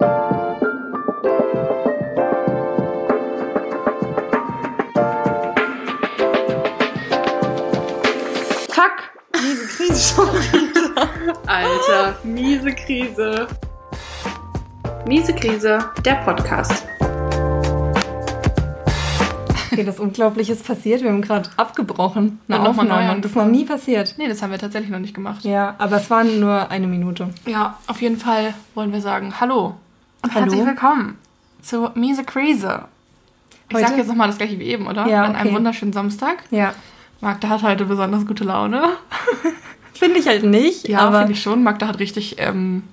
Fuck! Miese Krise schon wieder. Alter, miese Krise. Miese Krise, der Podcast. Okay, das Unglaubliche ist passiert. Wir haben gerade abgebrochen. Eine Und neu Aufnahme. Das ist noch nie passiert. Nee, das haben wir tatsächlich noch nicht gemacht. Ja, aber es waren nur eine Minute. Ja, auf jeden Fall wollen wir sagen Hallo und Hallo. herzlich willkommen zu Miese Krise. Ich Heute- sag jetzt nochmal das gleiche wie eben, oder? Ja, An einem okay. wunderschönen Samstag. Ja. Magda hat heute besonders gute Laune. Finde ich halt nicht, Ja, aber finde ich schon. Magda hat richtig, ähm,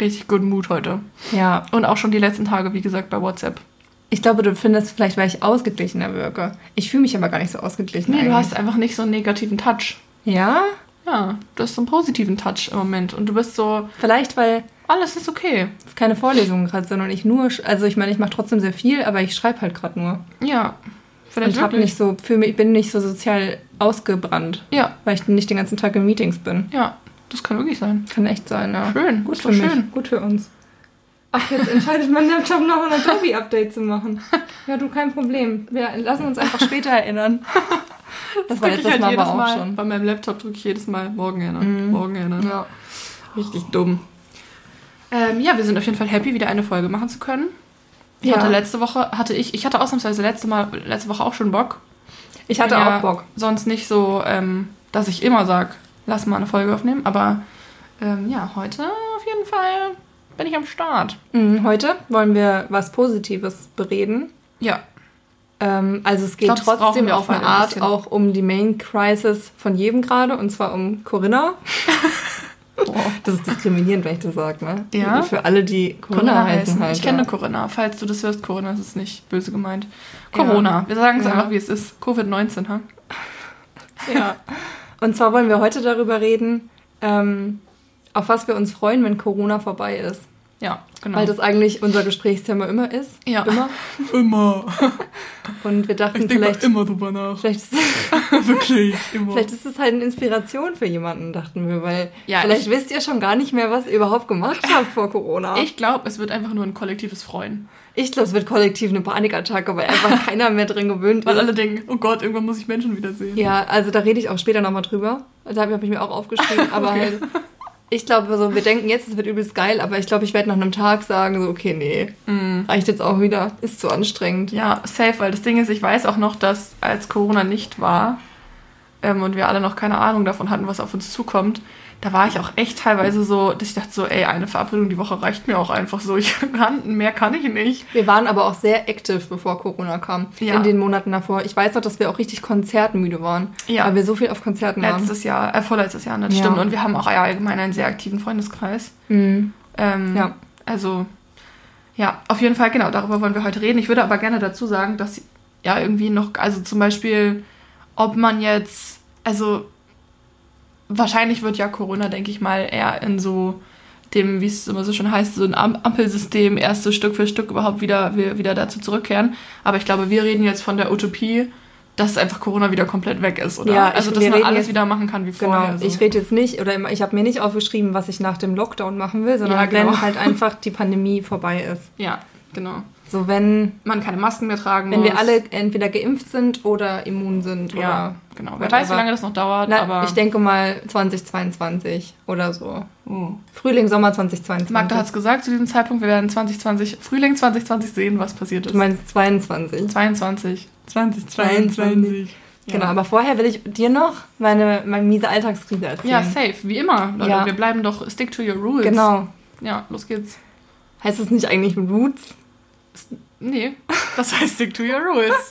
richtig guten Mut heute. ja. Und auch schon die letzten Tage, wie gesagt, bei WhatsApp. Ich glaube, du findest vielleicht, weil ich ausgeglichener wirke. Ich fühle mich aber gar nicht so ausgeglichen. Nee, du eigentlich. hast einfach nicht so einen negativen Touch. Ja? Ja, du hast so einen positiven Touch im Moment. Und du bist so, Vielleicht, weil alles ist okay. keine Vorlesungen gerade sind und ich nur, also ich meine, ich mache trotzdem sehr viel, aber ich schreibe halt gerade nur. Ja, Und vielleicht ich hab wirklich. nicht so, mich, bin nicht so sozial ausgebrannt, Ja, weil ich nicht den ganzen Tag in Meetings bin. ja, das kann wirklich sein. Kann echt sein, ja. Schön, Gut für doch mich, schön. gut für uns. Ach, jetzt entscheidet mein Laptop noch ein Adobe-Update zu machen. Ja, du, kein Problem. Wir lassen uns einfach später erinnern. Das war Drück jetzt ich das halt Mal jedes aber auch Mal. schon. Bei meinem Laptop drücke ich jedes Mal morgen erinnern. Mhm. Morgen erinnern. Ja. Richtig dumm. Ähm, ja, wir sind auf jeden Fall happy, wieder eine Folge machen zu können. Ich Ja. hatte letzte Woche, hatte ich, ich hatte ausnahmsweise letzte, Mal, letzte Woche auch schon Bock. Ich hatte ja auch Bock. Sonst nicht so, ähm, dass ich immer sag, lass mal eine Folge aufnehmen. Aber ähm, ja, heute auf jeden Fall bin ich am Start. Mhm, Heute wollen wir was Positives bereden. Ja. Ähm, also es geht glaub, trotzdem auf eine ein Art bisschen. auch um die Main Crisis von jedem gerade, und zwar um Corinna. Das ist diskriminierend, wenn ich das sage, ne? Ja? Für alle, die Corinna, heißen halt. Ich kenne ja. Corinna. Falls du das hörst, Corinna, ist nicht böse gemeint. Corona. Wir sagen es Ja. einfach, wie es ist. Covid-19, ha? Ja. Und zwar wollen wir heute darüber reden, ähm, auf was wir uns freuen, wenn Corona vorbei ist. Ja, genau. Weil das eigentlich unser Gesprächsthema immer ist. Ja. Immer. immer. Und wir dachten, Ich vielleicht, immer drüber nach. vielleicht, ist, Wirklich, immer. vielleicht ist es halt eine Inspiration für jemanden, dachten wir. Weil Ja, vielleicht ich- wisst ihr schon gar nicht mehr, was ihr überhaupt gemacht habt vor Corona. Ich glaube, es wird einfach nur ein kollektives Freuen. Ich glaube, es wird kollektiv eine Panikattacke, weil einfach keiner mehr drin gewöhnt Weil ist. alle denken, oh Gott, irgendwann muss ich Menschen wiedersehen. Ja, also da rede ich auch später nochmal drüber. Da habe ich mir auch aufgeschrieben. Aber Okay. halt, ich glaube, so, wir denken jetzt, es wird übelst geil, aber ich glaube, ich werde nach einem Tag sagen, so, okay, nee, Mhm. reicht jetzt auch wieder, ist zu anstrengend. Ja, safe, weil das Ding ist, ich weiß auch noch, dass als Corona nicht war ähm, und wir alle noch keine Ahnung davon hatten, was auf uns zukommt, da war ich auch echt teilweise so, dass ich dachte so, ey, eine Verabredung die Woche reicht mir auch einfach so. Ich kann, mehr kann ich nicht. Wir waren aber auch sehr active, bevor Corona kam. Ja. In den Monaten davor. Ich weiß noch, dass wir auch richtig konzertmüde waren. Ja. Weil wir so viel auf Konzerten waren. Letztes Jahr, äh, vorletztes Jahr, ne, das Ja. stimmt. Und wir haben auch allgemein einen sehr aktiven Freundeskreis. Mhm. Ähm, Ja. Also, ja, auf jeden Fall, genau, darüber wollen wir heute reden. Ich würde aber gerne dazu sagen, dass ja irgendwie noch, also zum Beispiel, ob man jetzt, also wahrscheinlich wird ja Corona, denke ich mal, eher in so dem, wie es immer so schön heißt, so ein Am- Ampelsystem erst so Stück für Stück überhaupt wieder, wieder dazu zurückkehren. Aber ich glaube, wir reden jetzt von der Utopie, dass einfach Corona wieder komplett weg ist, oder? Ja, ich- also, dass man alles jetzt- wieder machen kann wie Genau, vorher. so. ich rede jetzt nicht, oder ich habe mir nicht aufgeschrieben, was ich nach dem Lockdown machen will, sondern Ja, genau. wenn halt einfach die Pandemie vorbei ist. Ja, genau. So wenn, Man keine Masken mehr tragen wenn wir muss. alle entweder geimpft sind oder immun sind. Ja, Oder genau. Wer weiß, wie lange das noch dauert, Na, aber ich denke mal 2022 oder so. Oh. Frühling, Sommer 2022. Magda hat es gesagt zu diesem Zeitpunkt, wir werden 2020, Frühling 2020 sehen, was passiert ist. Du meinst 22. 22. 2022. Genau, aber vorher will ich dir noch meine, meine miese Alltagskrise erzählen. Ja, safe, wie immer, Leute. Ja. Wir bleiben doch stick to your rules. Genau. Ja, los geht's. Heißt es nicht eigentlich Roots? Nee, das heißt stick to your rules.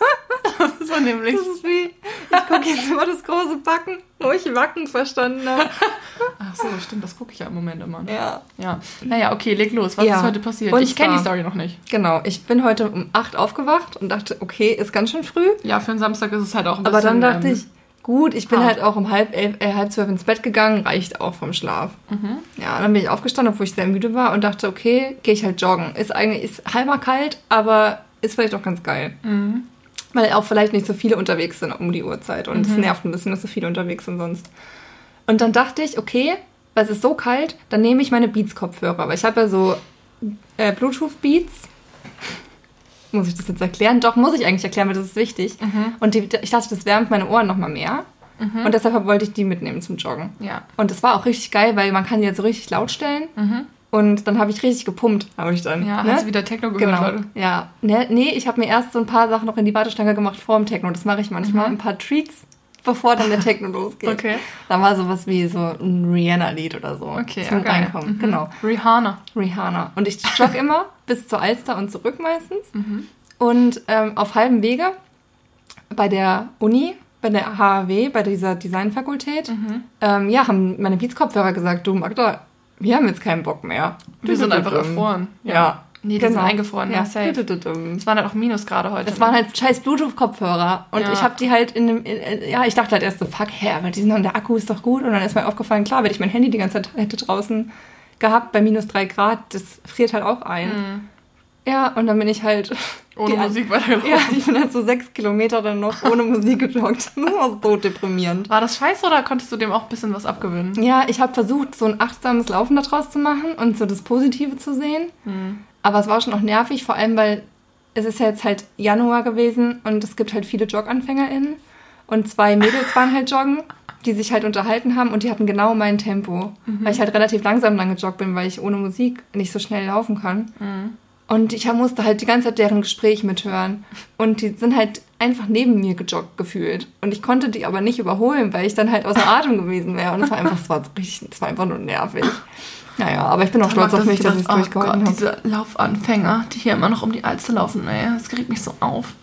das war nämlich. Das ist wie, ich gucke jetzt immer das große Backen, wo ich Wacken verstanden habe. Ach so, stimmt, das gucke ich ja im Moment immer. Ja. Ja. Naja, okay, leg los. Was Ja. ist heute passiert? Und ich kenne die Story noch nicht. Genau, ich bin heute um 8 aufgewacht und dachte, okay, ist ganz schön früh. Ja, für einen Samstag ist es halt auch ein Aber bisschen. dann dachte ähm, ich, gut, ich bin hart. halt auch um halb, elf, äh, halb zwölf ins Bett gegangen, reicht auch vom Schlaf. Mhm. Ja, dann bin ich aufgestanden, obwohl ich sehr müde war und dachte, okay, gehe ich halt joggen. Ist eigentlich ist halber kalt, aber ist vielleicht auch ganz geil. Mhm. Weil auch vielleicht nicht so viele unterwegs sind um die Uhrzeit. Und es nervt ein bisschen, dass so viele unterwegs sind sonst. Und dann dachte ich, okay, weil es ist so kalt, dann nehme ich meine Beats-Kopfhörer. Weil ich habe ja so äh, Bluetooth-Beats. Muss ich das jetzt erklären? Doch, muss ich eigentlich erklären, weil das ist wichtig. Und die, ich dachte, das wärmt meine Ohren nochmal mehr. Und deshalb wollte ich die mitnehmen zum Joggen. Ja. Und das war auch richtig geil, weil man kann die jetzt so richtig laut stellen. Und dann habe ich richtig gepumpt, habe ich dann. Ja, ne? hast du wieder Techno gehört, Genau. Leute? Ja. Ne, nee, ich habe mir erst so ein paar Sachen noch in die Wartestange gemacht vor dem Techno. Das mache ich manchmal. Ein paar Treats, bevor dann der Techno losgeht. Okay. Da war sowas wie so ein Rihanna-Lied oder so. Okay, zum ja, geil. Reinkommen. Mhm. Genau. Rihanna. Rihanna. Und ich jogge immer bis zur Alster und zurück meistens. Mhm. Und ähm, auf halbem Wege bei der Uni, bei der HAW, bei dieser Designfakultät, Mhm. ähm, ja, haben meine Beats-Kopfhörer gesagt, du Magda, wir haben jetzt keinen Bock mehr. Wir sind einfach Dudududum. erfroren. Ja. Nee, die sind eingefroren, ja, Ja, safe. Dudududum. Es waren halt auch Minusgrade heute. Das waren halt scheiß Bluetooth-Kopfhörer. Und Ja. ich habe die halt in dem, ja, ich dachte halt erst so, fuck, hä, aber die sind dann, der Akku ist doch gut. Und dann ist mir aufgefallen, klar, wenn ich mein Handy die ganze Zeit hätte draußen gehabt, bei minus drei Grad, das friert halt auch ein. Ja, und dann bin ich halt. ohne Musik weitergelaufen. Ja, ich bin halt so sechs Kilometer dann noch ohne Musik gejoggt. Das war so deprimierend. War das scheiße oder konntest du dem auch ein bisschen was abgewinnen? Ja, ich habe versucht, so ein achtsames Laufen daraus zu machen und so das Positive zu sehen. Aber es war schon auch nervig, vor allem, weil es ist ja jetzt halt Januar gewesen und es gibt halt viele JogganfängerInnen. Und zwei Mädels waren halt joggen, die sich halt unterhalten haben und die hatten genau mein Tempo. Weil ich halt relativ langsam lang gejoggt bin, weil ich ohne Musik nicht so schnell laufen kann. Und ich musste halt die ganze Zeit deren Gespräch mithören. Und die sind halt einfach neben mir gejoggt gefühlt. Und ich konnte die aber nicht überholen, weil ich dann halt außer Atem gewesen wäre. Und es war einfach, es war richtig, es war einfach nur nervig. Naja, aber ich bin auch stolz auf mich, dass ich es oh durchgehalten habe. diese Laufanfänger, die hier immer noch um die Alster laufen, ey, das regt mich so auf.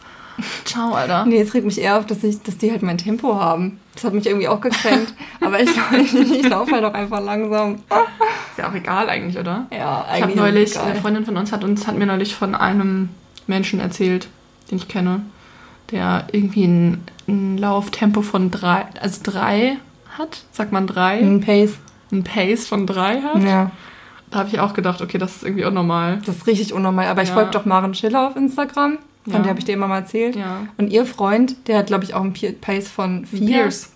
Ciao, Alter. Nee, es regt mich eher auf, dass, ich, dass die halt mein Tempo haben. Das hat mich irgendwie auch gekränkt. aber ich, ich, ich laufe halt auch einfach langsam. Ist ja auch egal eigentlich, oder? Ja, Ich habe eigentlich. neulich, eine. Freundin von uns hat uns hat mir neulich von einem Menschen erzählt, den ich kenne, der irgendwie ein, ein Lauftempo von drei, also drei hat, sagt man drei, Ein Pace. Ein Pace von drei hat. Ja, Da habe ich auch gedacht, okay, das ist irgendwie unnormal. das ist richtig unnormal. Aber ich Ja. folge doch Maren Schiller auf Instagram. Von Ja. der habe ich dir immer mal erzählt. Ja. Und ihr Freund, der hat, glaube ich, auch einen Pace von vier. Pierce.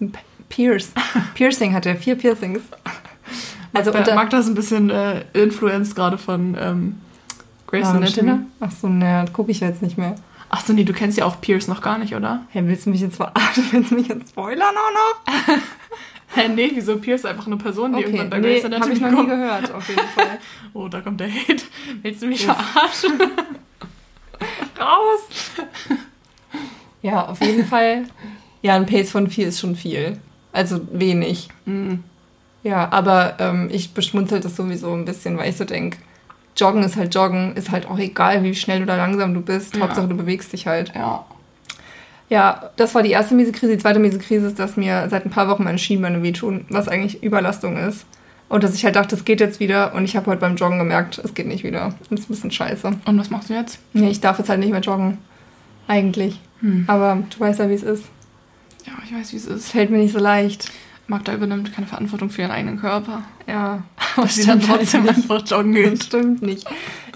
Pierce. Piercing hat er, vier Piercings. Also Also unter Magda ist ein bisschen äh, influenced gerade von ähm, Grace Anatomy. Ach so, ne, gucke ich jetzt nicht mehr. Ach so, nee, du kennst ja auch Pierce noch gar nicht, oder? Hey, willst du mich jetzt verarschen? Willst du mich jetzt spoilern auch noch? Hä, nee, wieso Pierce ist einfach eine Person, die Okay, irgendwann bei nee, Grace habe Anatomy ich noch nie kommt. gehört, auf jeden Fall. Oh, da kommt der Hate. Willst du mich Uff. verarschen? Raus! Ja, auf jeden Fall. Ja, ein Pace von vier ist schon viel. Also wenig. Mhm. Ja, aber ähm, ich beschmunzel das sowieso ein bisschen, weil ich so denke, Joggen ist halt Joggen, ist halt auch egal, wie schnell oder langsam du bist. Ja. Hauptsache, du bewegst dich halt. Ja. Ja, das war die erste miese Krise. Die zweite miese Krise ist, dass mir seit ein paar Wochen meine Schienbeine wehtun, was eigentlich Überlastung ist. Und dass ich halt dachte, es geht jetzt wieder. Und ich habe heute beim Joggen gemerkt, es geht nicht wieder. Und das ist ein bisschen scheiße. Und was machst du jetzt? Nee, ich darf jetzt halt nicht mehr joggen. Eigentlich. Hm. Aber du weißt ja, wie es ist. Ja, ich weiß, wie es Es ist. fällt mir nicht so leicht. Magda übernimmt keine Verantwortung für ihren eigenen Körper. Ja. Aber sie dann trotzdem einfach joggen Das geht. stimmt nicht.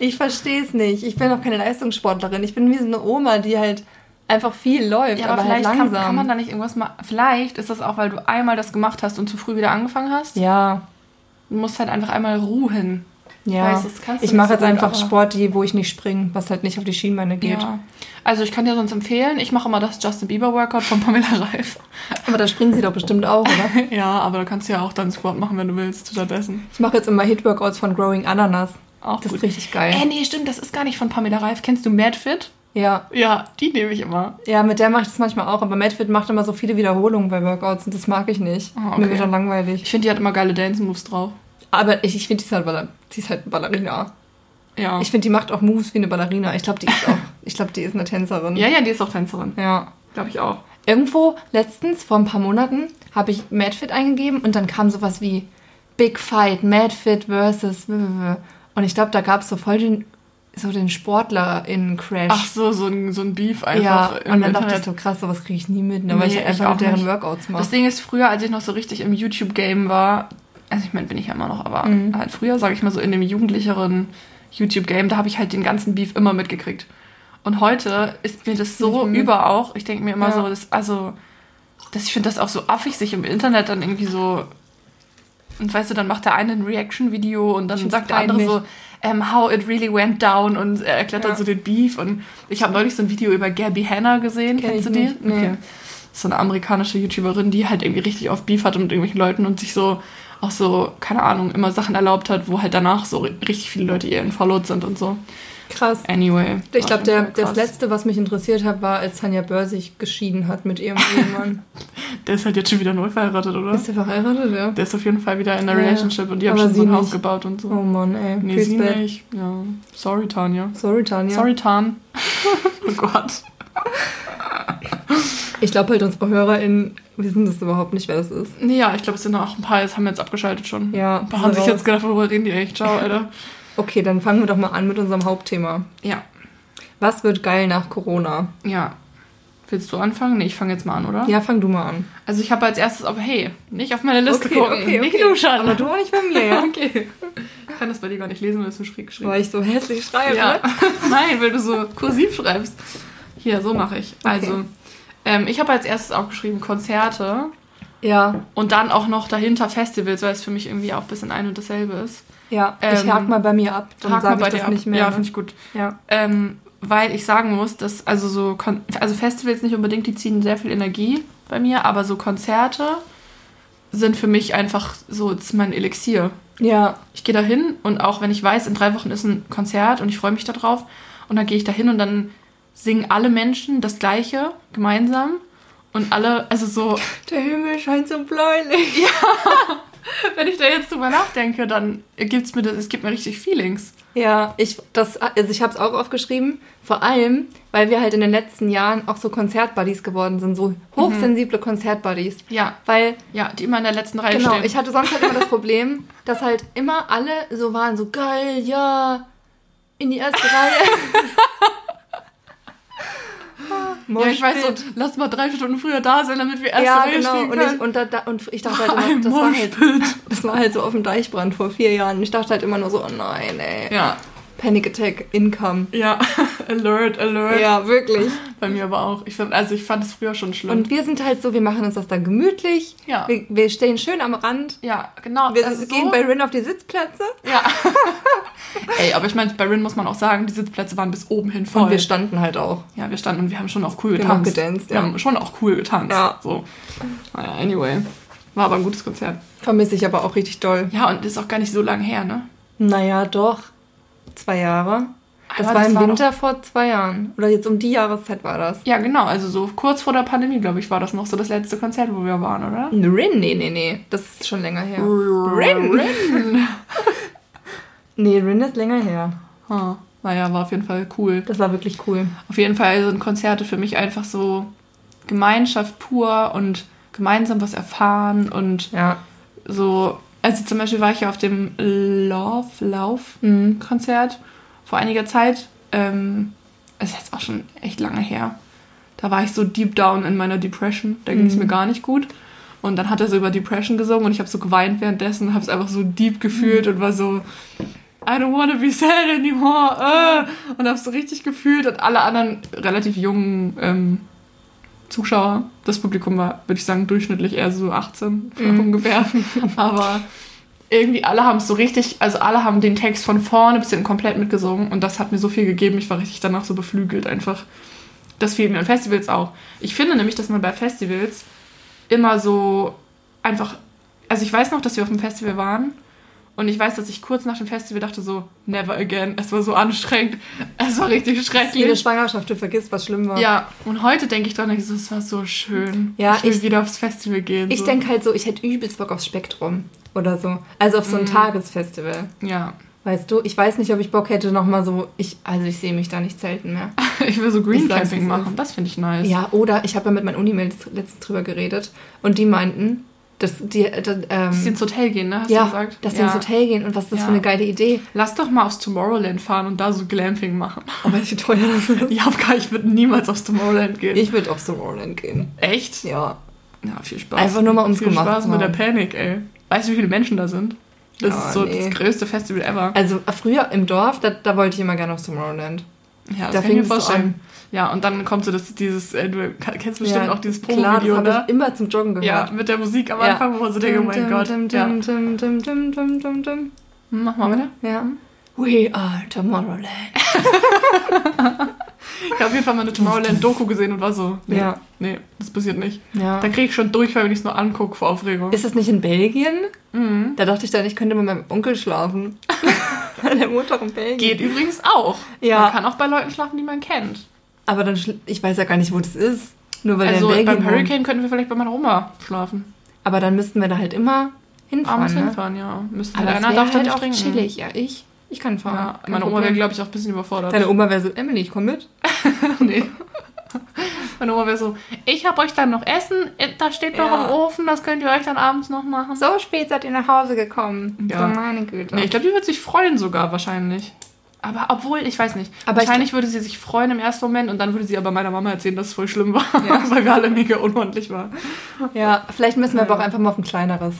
Ich verstehe es nicht. Ich bin auch keine Leistungssportlerin. Ich bin wie so eine Oma, die halt einfach viel läuft, Ja, aber, aber, halt vielleicht langsam. kann, kann man da nicht irgendwas machen. Vielleicht ist das auch, weil du einmal das gemacht hast und zu früh wieder angefangen hast. ja, Du musst halt einfach einmal ruhen. ja. weiß, ich mache jetzt einfach Sport, die, wo ich nicht springe, was halt nicht auf die Schienbeine geht. Ja. Also ich kann dir sonst empfehlen, ich mache immer das Justin Bieber Workout von Pamela Reif. Aber da springen sie doch bestimmt auch, oder? Ja, aber da kannst du ja auch dann Squat machen, wenn du willst, stattdessen. Ich mache jetzt immer Hit-Workouts von Growing Ananas. Auch Das gut. ist richtig geil. Äh, nee, stimmt, das ist gar nicht von Pamela Reif. Kennst du MadFit? Ja. Ja, die nehme ich immer. Ja, mit der mache ich das manchmal auch, aber Madfit macht immer so viele Wiederholungen bei Workouts und das mag ich nicht. Ah, okay. Mir wird dann langweilig. Ich finde, die hat immer geile Dance-Moves drauf. Aber ich, ich finde, die, ist halt Baller- die ist halt Ballerina. Ja. Ich finde, die macht auch Moves wie eine Ballerina. Ich glaube, die ist auch, ich glaube, die ist eine Tänzerin. ja, ja, die ist auch Tänzerin. Ja. Glaube ich auch. Irgendwo letztens, vor ein paar Monaten, habe ich Madfit eingegeben und dann kam sowas wie Big Fight, Madfit versus. Und ich glaube, da gab es so voll den, so den Sportler-in-Crash. Ach so, so ein, so ein Beef einfach ja, und dann dachte ich so, krass, sowas kriege ich nie mit, ne, weil Nee, ich ich einfach auch mit deren nicht. Workouts mache. Das Ding ist, früher, als ich noch so richtig im YouTube-Game war, also ich meine, bin ich ja immer noch, aber Mhm. halt früher, sage ich mal so, in dem jugendlicheren YouTube-Game, da habe ich halt den ganzen Beef immer mitgekriegt. Und heute ist mir das so mehr. über auch. Ich denke mir immer Ja. so, das, also, das, ich finde das auch so affig, sich im Internet dann irgendwie so. Und weißt du, dann macht der eine ein Reaction-Video und dann Ich sagt der andere peinlich. so, ähm, how it really went down und er erklärt Ja. dann so den Beef. Und ich habe neulich so ein Video über Gabby Hanna gesehen. Kenn Kennst du die? nicht, nee. Okay. Das ist so eine amerikanische YouTuberin, die halt irgendwie richtig oft Beef hatte mit irgendwelchen Leuten und sich so auch so, keine Ahnung, immer Sachen erlaubt hat, wo halt danach so ri- richtig viele Leute ihr entfollowed sind und so. Krass. Anyway. Ich glaube, der, das letzte, was mich interessiert hat, war, als Tanja Böhr sich geschieden hat mit ihrem Ehemann. Der ist halt jetzt schon wieder neu verheiratet, oder? Ist der verheiratet, ja? Der ist auf jeden Fall wieder in einer Ja, Relationship und die haben schon so ein Haus gebaut und so. Oh Mann, ey. nee, Feels sie bad. nicht. Ja. Sorry, Tanja. Sorry, Tanja. Sorry, Tan. oh Gott. Ich glaube halt, unsere HörerInnen wissen das überhaupt nicht, wer das ist. Ja, ich glaube, es sind auch ein paar, jetzt haben wir jetzt abgeschaltet schon. Ja, Ein paar haben sich raus. jetzt gedacht, worüber reden die echt? Ciao, Alter. Okay, dann fangen wir doch mal an mit unserem Hauptthema. Ja, Was wird geil nach Corona? ja. Willst du anfangen? Nee, ich fange jetzt mal an, oder? Ja, fang du mal an. Also ich habe als erstes auf, hey, nicht auf meine Liste okay, gucken. okay, Nicht okay. luschern. Aber du auch nicht bei mir, ja? Okay. Ich kann das bei dir gar nicht lesen, weil es so schräg geschrieben Weil ich so hässlich schreibe. Ja. Nein, weil du so kursiv schreibst. Hier, so mache ich. Also, ähm, ich habe als erstes auch geschrieben Konzerte Ja, und dann auch noch dahinter Festivals, weil es für mich irgendwie auch ein bisschen ein und dasselbe ist. Ja. ich Ähm, hake mal bei mir ab. Dann sage bei ich das dir ab. nicht mehr. Ja, ne? finde ich gut. ja. Ähm, weil ich sagen muss, dass also so also Festivals nicht unbedingt, die ziehen sehr viel Energie bei mir, aber so Konzerte sind für mich einfach so, ist mein Elixier. ja, Ich gehe da hin und auch wenn ich weiß, in drei Wochen ist ein Konzert und ich freue mich darauf und dann gehe ich da hin und dann singen alle Menschen das Gleiche gemeinsam und alle, also so, Der Himmel scheint so bläulich. wenn ich da jetzt drüber nachdenke, dann gibt's mir das, es gibt mir richtig Feelings. Ja, ich, das, also ich habe es auch aufgeschrieben. Vor allem, weil wir halt in den letzten Jahren auch so Konzertbuddies geworden sind, so hochsensible Konzertbuddies. Ja, Weil, ja, die immer in der letzten Reihe genau, stehen. ich hatte sonst halt immer das Problem, dass halt immer alle so waren, so geil, ja, in die erste Reihe. ja, ich weiß so, lass mal drei Stunden früher da sein, damit wir erste Ja, genau. Und ich, und, da, da, und ich dachte halt immer, das war halt, das war halt so auf dem Deichbrand vor vier Jahren. Ich dachte halt immer nur so, oh nein, ey. Ja, Panic Attack, Income. ja, alert, alert. Ja, wirklich. Bei mir aber auch. Ich find, also ich fand es früher schon schlimm. Und wir sind halt so, wir machen uns das dann gemütlich. Ja. Wir, wir stehen schön am Rand. ja, genau. Wir also gehen so, bei Rin auf die Sitzplätze. Ja. Ey, aber ich meine, bei Rin muss man auch sagen, die Sitzplätze waren bis oben hin voll. Und wir standen halt auch. ja, wir standen und wir haben schon auch cool Wir haben getanzt. gedanced, Wir ja. haben schon auch cool getanzt. Ja. So. Naja, anyway. War aber ein gutes Konzert. Vermisse ich aber auch richtig doll. Ja, und ist auch gar nicht so lange her, ne? Naja, doch. Zwei Jahre. Das Aber war im war Winter vor zwei Jahren. Oder jetzt um die Jahreszeit war das. Ja, genau. Also so kurz vor der Pandemie, glaube ich, war das noch so das letzte Konzert, wo wir waren, oder? Rin? Nee, nee, nee. Das ist schon länger her. Rin? Nee, Rin ist länger her. Ah, naja, war auf jeden Fall cool. Das war wirklich cool. Auf jeden Fall sind Konzerte für mich einfach so Gemeinschaft pur und gemeinsam was erfahren und Ja. so. Also zum Beispiel war ich ja auf dem Love Lauf Mhm. Konzert vor einiger Zeit. Ähm, es ist jetzt auch schon echt lange her. Da war ich so deep down in meiner Depression. Da ging es Mhm. mir gar nicht gut. Und dann hat er so über Depression gesungen und ich habe so geweint währenddessen und habe es einfach so deep gefühlt und war so, I don't wanna be sad anymore. Äh, und habe so richtig gefühlt und alle anderen relativ jungen ähm, Zuschauer, das Publikum war, würde ich sagen, durchschnittlich eher so 18 ungefähr. Aber irgendwie alle haben es so richtig, also alle haben den Text von vorne bis hinten komplett mitgesungen und das hat mir so viel gegeben. Ich war richtig danach so beflügelt einfach. Das fehlt mir an Festivals auch. Ich finde nämlich, dass man bei Festivals immer so einfach, also ich weiß noch, dass wir auf dem Festival waren und ich weiß, dass ich kurz nach dem Festival dachte so, never again. Es war so anstrengend. Es war richtig Jede schrecklich. Schwangerschaft, du vergisst, was schlimm war. Ja, und heute denke ich dran, ich so, es war so schön. Ja, ich will ich- wieder aufs Festival gehen. Ich so. denke halt so, ich hätte übelst Bock aufs Spektrum oder so. Also auf so ein Tagesfestival. Ja, Weißt du, ich weiß nicht, ob ich Bock hätte, nochmal so. Ich, also ich sehe mich da nicht selten mehr. ich will so Green Ich sag's, Camping wie es machen. Das finde ich nice. Ja, oder ich habe ja mit meinen Unimails letztens drüber geredet und die meinten, dass die. äh, ähm, Dass die ins Hotel gehen, ne? Hast ja, du gesagt? dass die ja. ins Hotel gehen und was ist das Ja. für eine geile Idee. Lass doch mal aufs Tomorrowland fahren und da so Glamping machen. Oh, weißt du, wie teuer das ist? Ja, ich würde niemals aufs Tomorrowland gehen. Ich würde aufs Tomorrowland gehen. Echt? Ja. Ja, viel Spaß. Einfach nur mal, um's Viel gemacht Spaß zu mit der. Panik, ey. Weißt du, wie viele Menschen da sind? Das Ja, ist so nee. das größte Festival ever. Also früher im Dorf, da, da wollte ich immer gerne aufs Tomorrowland. Ja, das da kann ich mir vorstellen. Ja, und dann kommt so das, dieses, äh, du kennst bestimmt Ja, auch dieses Klar, das Promo-Video, ne? ich immer zum Joggen Ja, gehört. mit der Musik am Ja. Anfang, wo man so denkt, oh mein Gott. dum, Ja. dum, dum, dum, dum, dum. Hm, Mach mal weiter. Ja. We are Tomorrowland. Ich habe auf jeden Fall mal eine Tomorrowland-Doku gesehen und war so, nee, Ja. nee, das passiert nicht. Ja. Da kriege ich schon Durchfall, wenn ich es nur angucke vor Aufregung. Ist das nicht in Belgien? Mhm. Da dachte ich dann, ich könnte mit meinem Onkel schlafen. Weil der wohnt doch in Belgien. Geht übrigens auch. Ja. Man kann auch bei Leuten schlafen, die man kennt. Aber dann, ich weiß ja gar nicht, wo das ist. Nur weil also der in Belgien beim. Hurricane könnten wir vielleicht bei meiner Oma schlafen. Aber dann müssten wir da halt immer hinfahren. Abends ne? hinfahren, ja. Müssten Aber einer wäre darf da halt auch trinken. chillig. Ja, ich, ich kann fahren. Ja, meine Oma wäre, glaube ich, auch ein bisschen überfordert. Deine Oma wäre so, Emily, ich komm mit. nee. Meine Oma wäre so, ich habe euch dann noch Essen, da steht noch Ja. im Ofen, das könnt ihr euch dann abends noch machen. So spät seid ihr nach Hause gekommen. Ja. So, meine Güte. Nee, ich glaube, die wird sich freuen sogar wahrscheinlich. Aber obwohl, ich weiß nicht. Aber ich wahrscheinlich würde sie sich freuen im ersten Moment und dann würde sie aber meiner Mama erzählen, dass es voll schlimm war, Ja. weil wir alle mega unordentlich waren. ja, vielleicht müssen wir aber Ja. auch einfach mal auf ein kleineres.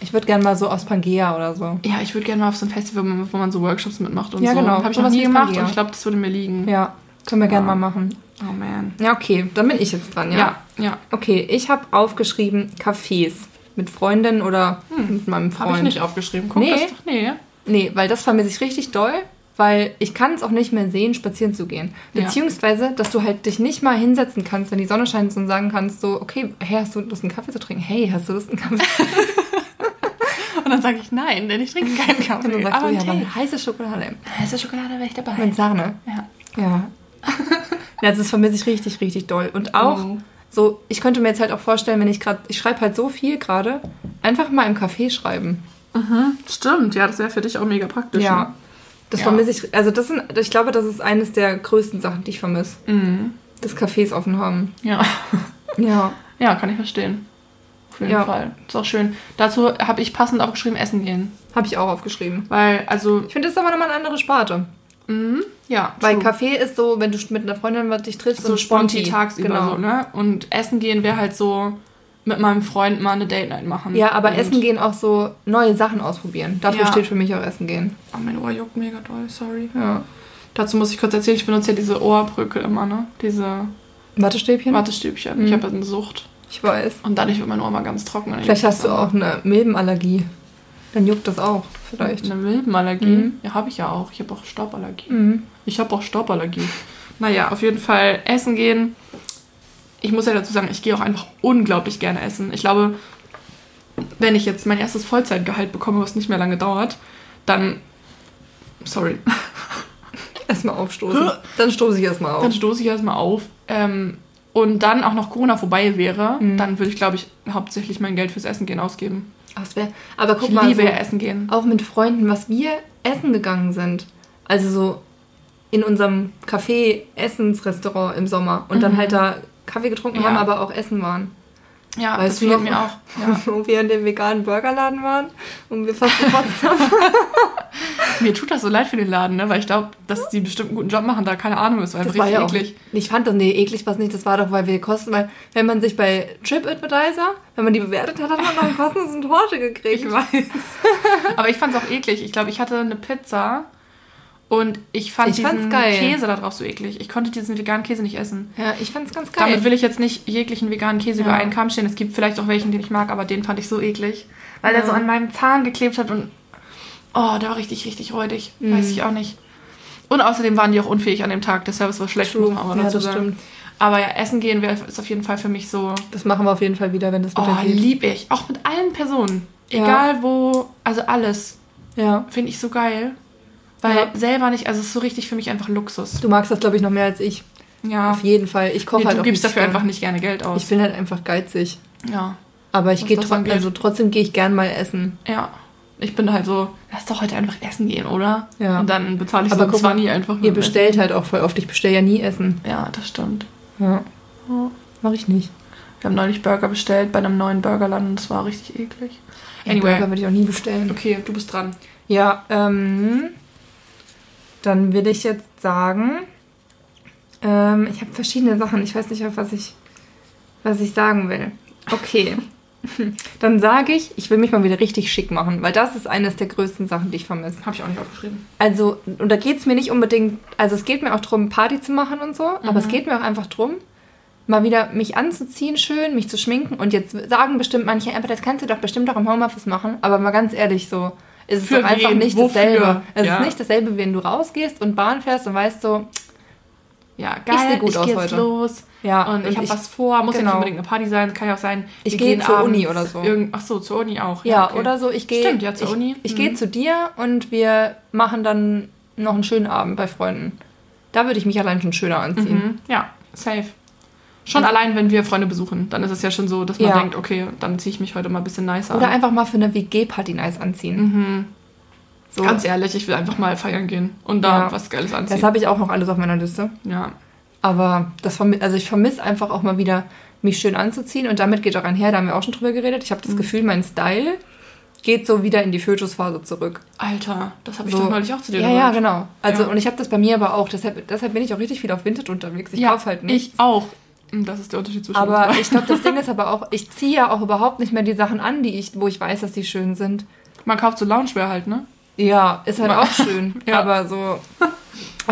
Ich würde gerne mal so aus Pangea oder so. Ja, ich würde gerne mal auf so ein Festival, wo man, so Workshops mitmacht und Ja, so. genau. Habe ich noch nie gemacht Pangea. und ich glaube, das würde mir liegen. Ja, können wir gerne Ja. mal machen. Oh man. Ja, okay, dann bin ich jetzt dran, ja? Ja, ja. Okay, ich habe aufgeschrieben Cafés. Mit Freundin oder mit meinem Freund. Habe ich nicht aufgeschrieben. Guck, Nee. das doch, nee. Nee, weil das vermisse ich richtig doll, weil ich kann es auch nicht mehr sehen, spazieren zu gehen. Beziehungsweise, dass du halt dich nicht mal hinsetzen kannst, wenn die Sonne scheint und sagen kannst so, okay, hey, hast du Lust, einen Kaffee zu trinken? Hey, hast du Lust, einen Kaffee zu trinken? Und dann sage ich nein, denn ich trinke keinen Kaffee. Und dann sagst aber du, ja, aber Tee. eine heiße Schokolade Heiße Schokolade wäre ich dabei. mit Sahne. Ja. Ja. ja, das vermisse ich richtig, richtig doll. Und auch Oh. so, ich könnte mir jetzt halt auch vorstellen, wenn ich gerade, ich schreibe halt so viel gerade, einfach mal im Café schreiben. Stimmt, ja, das wäre für dich auch mega praktisch. Ja. Das Ja. vermisse ich, also das sind, ich glaube, das ist eines der größten Sachen, die ich vermisse. Mhm. Das Cafés offen haben. Ja. Ja. ja, kann ich verstehen. Auf jeden Ja. Fall. Ist auch schön. Dazu habe ich passend aufgeschrieben, essen gehen. Habe ich auch aufgeschrieben. Weil, also, Ich finde, das ist aber nochmal eine andere Sparte. mhm, ja. Weil true. Kaffee ist so, wenn du mit einer Freundin was dich triffst, so und sponti tagsüber Genau. so, ne? Und essen gehen wäre halt so mit meinem Freund mal eine Date Night machen. Ja, aber und, Essen gehen auch so neue Sachen ausprobieren. Dafür Ja. steht für mich auch Essen gehen. Oh, mein Ohr juckt mega doll, sorry. Ja. Dazu muss ich kurz erzählen, ich benutze ja diese Ohrbrücke immer, ne? Diese Wattestäbchen? Wattestäbchen. Mhm. Ich habe eine Sucht. Ich weiß. Und dadurch wird mein Ohr mal ganz trocken. Vielleicht hast du auch eine Milbenallergie. Dann juckt das auch, vielleicht. Eine Milbenallergie? Mhm. Ja, habe ich ja auch. Ich habe auch Stauballergie. Mhm. Ich habe auch Stauballergie. Naja, auf jeden Fall essen gehen. Ich muss ja dazu sagen, ich gehe auch einfach unglaublich gerne essen. Ich glaube, wenn ich jetzt mein erstes Vollzeitgehalt bekomme, was nicht mehr lange dauert, dann. Sorry. Erstmal aufstoßen. Dann stoße ich erstmal auf. Dann stoße ich erstmal auf. Ähm, und dann auch noch Corona vorbei wäre, Mhm. dann würde ich, glaube ich, hauptsächlich mein Geld fürs Essen gehen ausgeben. Ach, wär, aber guck ich mal, liebe so, Essen gehen. auch mit Freunden, was wir essen gegangen sind. Also so in unserem Café-Essensrestaurant im Sommer. Und dann Mhm. halt da Kaffee getrunken Ja. haben, aber auch essen waren. Ja, Weißt das fehlt mir auch. Ja. Wo wir in dem veganen Burgerladen waren und wir fast gekotzt haben. Mir tut das so leid für den Laden, ne? weil ich glaube, dass die bestimmt einen guten Job machen, da keine Ahnung, war einfach Das war ja auch, eklig. ich fand das, nee, eklig was nicht, das war doch, weil wir kosten, weil wenn man sich bei TripAdvisor, wenn man die bewertet hat, hat man noch einen kostenlosen Torte gekriegt. Ich weiß. Aber ich fand es auch eklig. Ich glaube, ich hatte eine Pizza und ich fand Ich diesen. Käse da drauf so eklig. Ich konnte diesen veganen Käse nicht essen. Ja, ich fand's ganz geil. Damit will ich jetzt nicht jeglichen veganen Käse Ja. über einen Kamm stehen. Es gibt vielleicht auch welchen, den ich mag, aber den fand ich so eklig. Weil Ja. der so an meinem Zahn geklebt hat und oh, der war richtig, richtig räudig. Mhm. Weiß ich auch nicht. Und außerdem waren die auch unfähig an dem Tag. Der Service war schlecht, muss man aber ja, dazu sagen. stimmt. Aber ja, Essen gehen wär, ist auf jeden Fall für mich so Das machen wir auf jeden Fall wieder, wenn das Oh, wieder geht. lieb ich. Auch mit allen Personen. Ja. Egal wo, also alles. Ja. Finde ich so geil. Weil Ja. selber nicht, also es ist so richtig für mich einfach Luxus. Du magst das, glaube ich, noch mehr als ich. Ja. Auf jeden Fall. Ich koche Nee, halt du auch gibst nicht dafür gern. einfach nicht gerne Geld aus. Ich bin halt einfach geizig. ja. Aber ich gehe das tro angeht. also trotzdem gehe ich gern mal essen. Ja. Ich bin halt so, lass doch heute einfach essen gehen, oder? Ja. Und dann bezahle ich Aber so guck 20 einfach. Ihr bestellt halt auch voll oft. Ich bestelle ja nie Essen. Essen. Ja, das stimmt. Ja. Ja. Mach ich nicht. Wir haben neulich Burger bestellt bei einem neuen Burgerland und das war richtig eklig. Ja, Anyway. Burger würde ich auch nie bestellen. Okay, du bist dran. Ja, ähm, dann will ich jetzt sagen, ähm, ich habe verschiedene Sachen. Ich weiß nicht, auf was ich, was ich sagen will. Okay. Dann sage ich, ich will mich mal wieder richtig schick machen, weil das ist eines der größten Sachen, die ich vermisse. Habe ich auch nicht aufgeschrieben. Also, und da geht es mir nicht unbedingt, also es geht mir auch darum, Party zu machen und so, aber es geht mir auch einfach darum, mal wieder mich anzuziehen, schön, mich zu schminken. Und jetzt sagen bestimmt manche, aber das kannst du doch bestimmt auch im Homeoffice machen. Aber mal ganz ehrlich, so, ist es Für doch einfach wen? nicht Wofür? dasselbe. Es Ja. ist nicht dasselbe, wenn du rausgehst und Bahn fährst und weißt so, Ja, Ich geil, seh gut ich aus heute. los. Ja, und, ich und habe ich- was vor, muss ja genau. nicht unbedingt eine Party sein, kann ja auch sein, Ich gehe zur Uni oder so. Irgend, ach so, zur Uni auch. ja, okay. oder so, ich gehe Stimmt, ja, zur ich, Uni. Ich Mhm. gehe zu dir und wir machen dann noch einen schönen Abend bei Freunden. Da würde ich mich allein schon schöner anziehen. Mhm. Ja, safe. Schon allein, wenn wir Freunde besuchen, dann ist es ja schon so, dass man Ja. denkt, okay, dann ziehe ich mich heute mal ein bisschen nicer Oder an. einfach mal für eine WG-Party nice anziehen. So. Ganz ehrlich, ich will einfach mal feiern gehen und da Ja. was Geiles Das anziehen. habe ich auch noch alles auf meiner Liste. ja. Aber das also ich vermisse einfach auch mal wieder, mich schön anzuziehen. Und damit geht auch einher, da haben wir auch schon drüber geredet. Ich habe Mhm. das Gefühl, mein Style geht so wieder in die Fötusphase zurück. Alter, das habe ich So. doch neulich auch zu dir Ja, gesagt. ja, genau. Also, Ja. und ich habe das bei mir aber auch. Deshalb, deshalb bin ich auch richtig viel auf Vintage unterwegs. Ich ja, kaufe halt nicht. Ich auch. Das ist der Unterschied zwischen Aber ich glaube, das Ding ist aber auch, ich ziehe ja auch überhaupt nicht mehr die Sachen an, die ich, wo ich weiß, dass die schön sind. Man kauft so Loungewear halt, ne? Ja, ist halt Ma- auch schön. Ja. Aber so,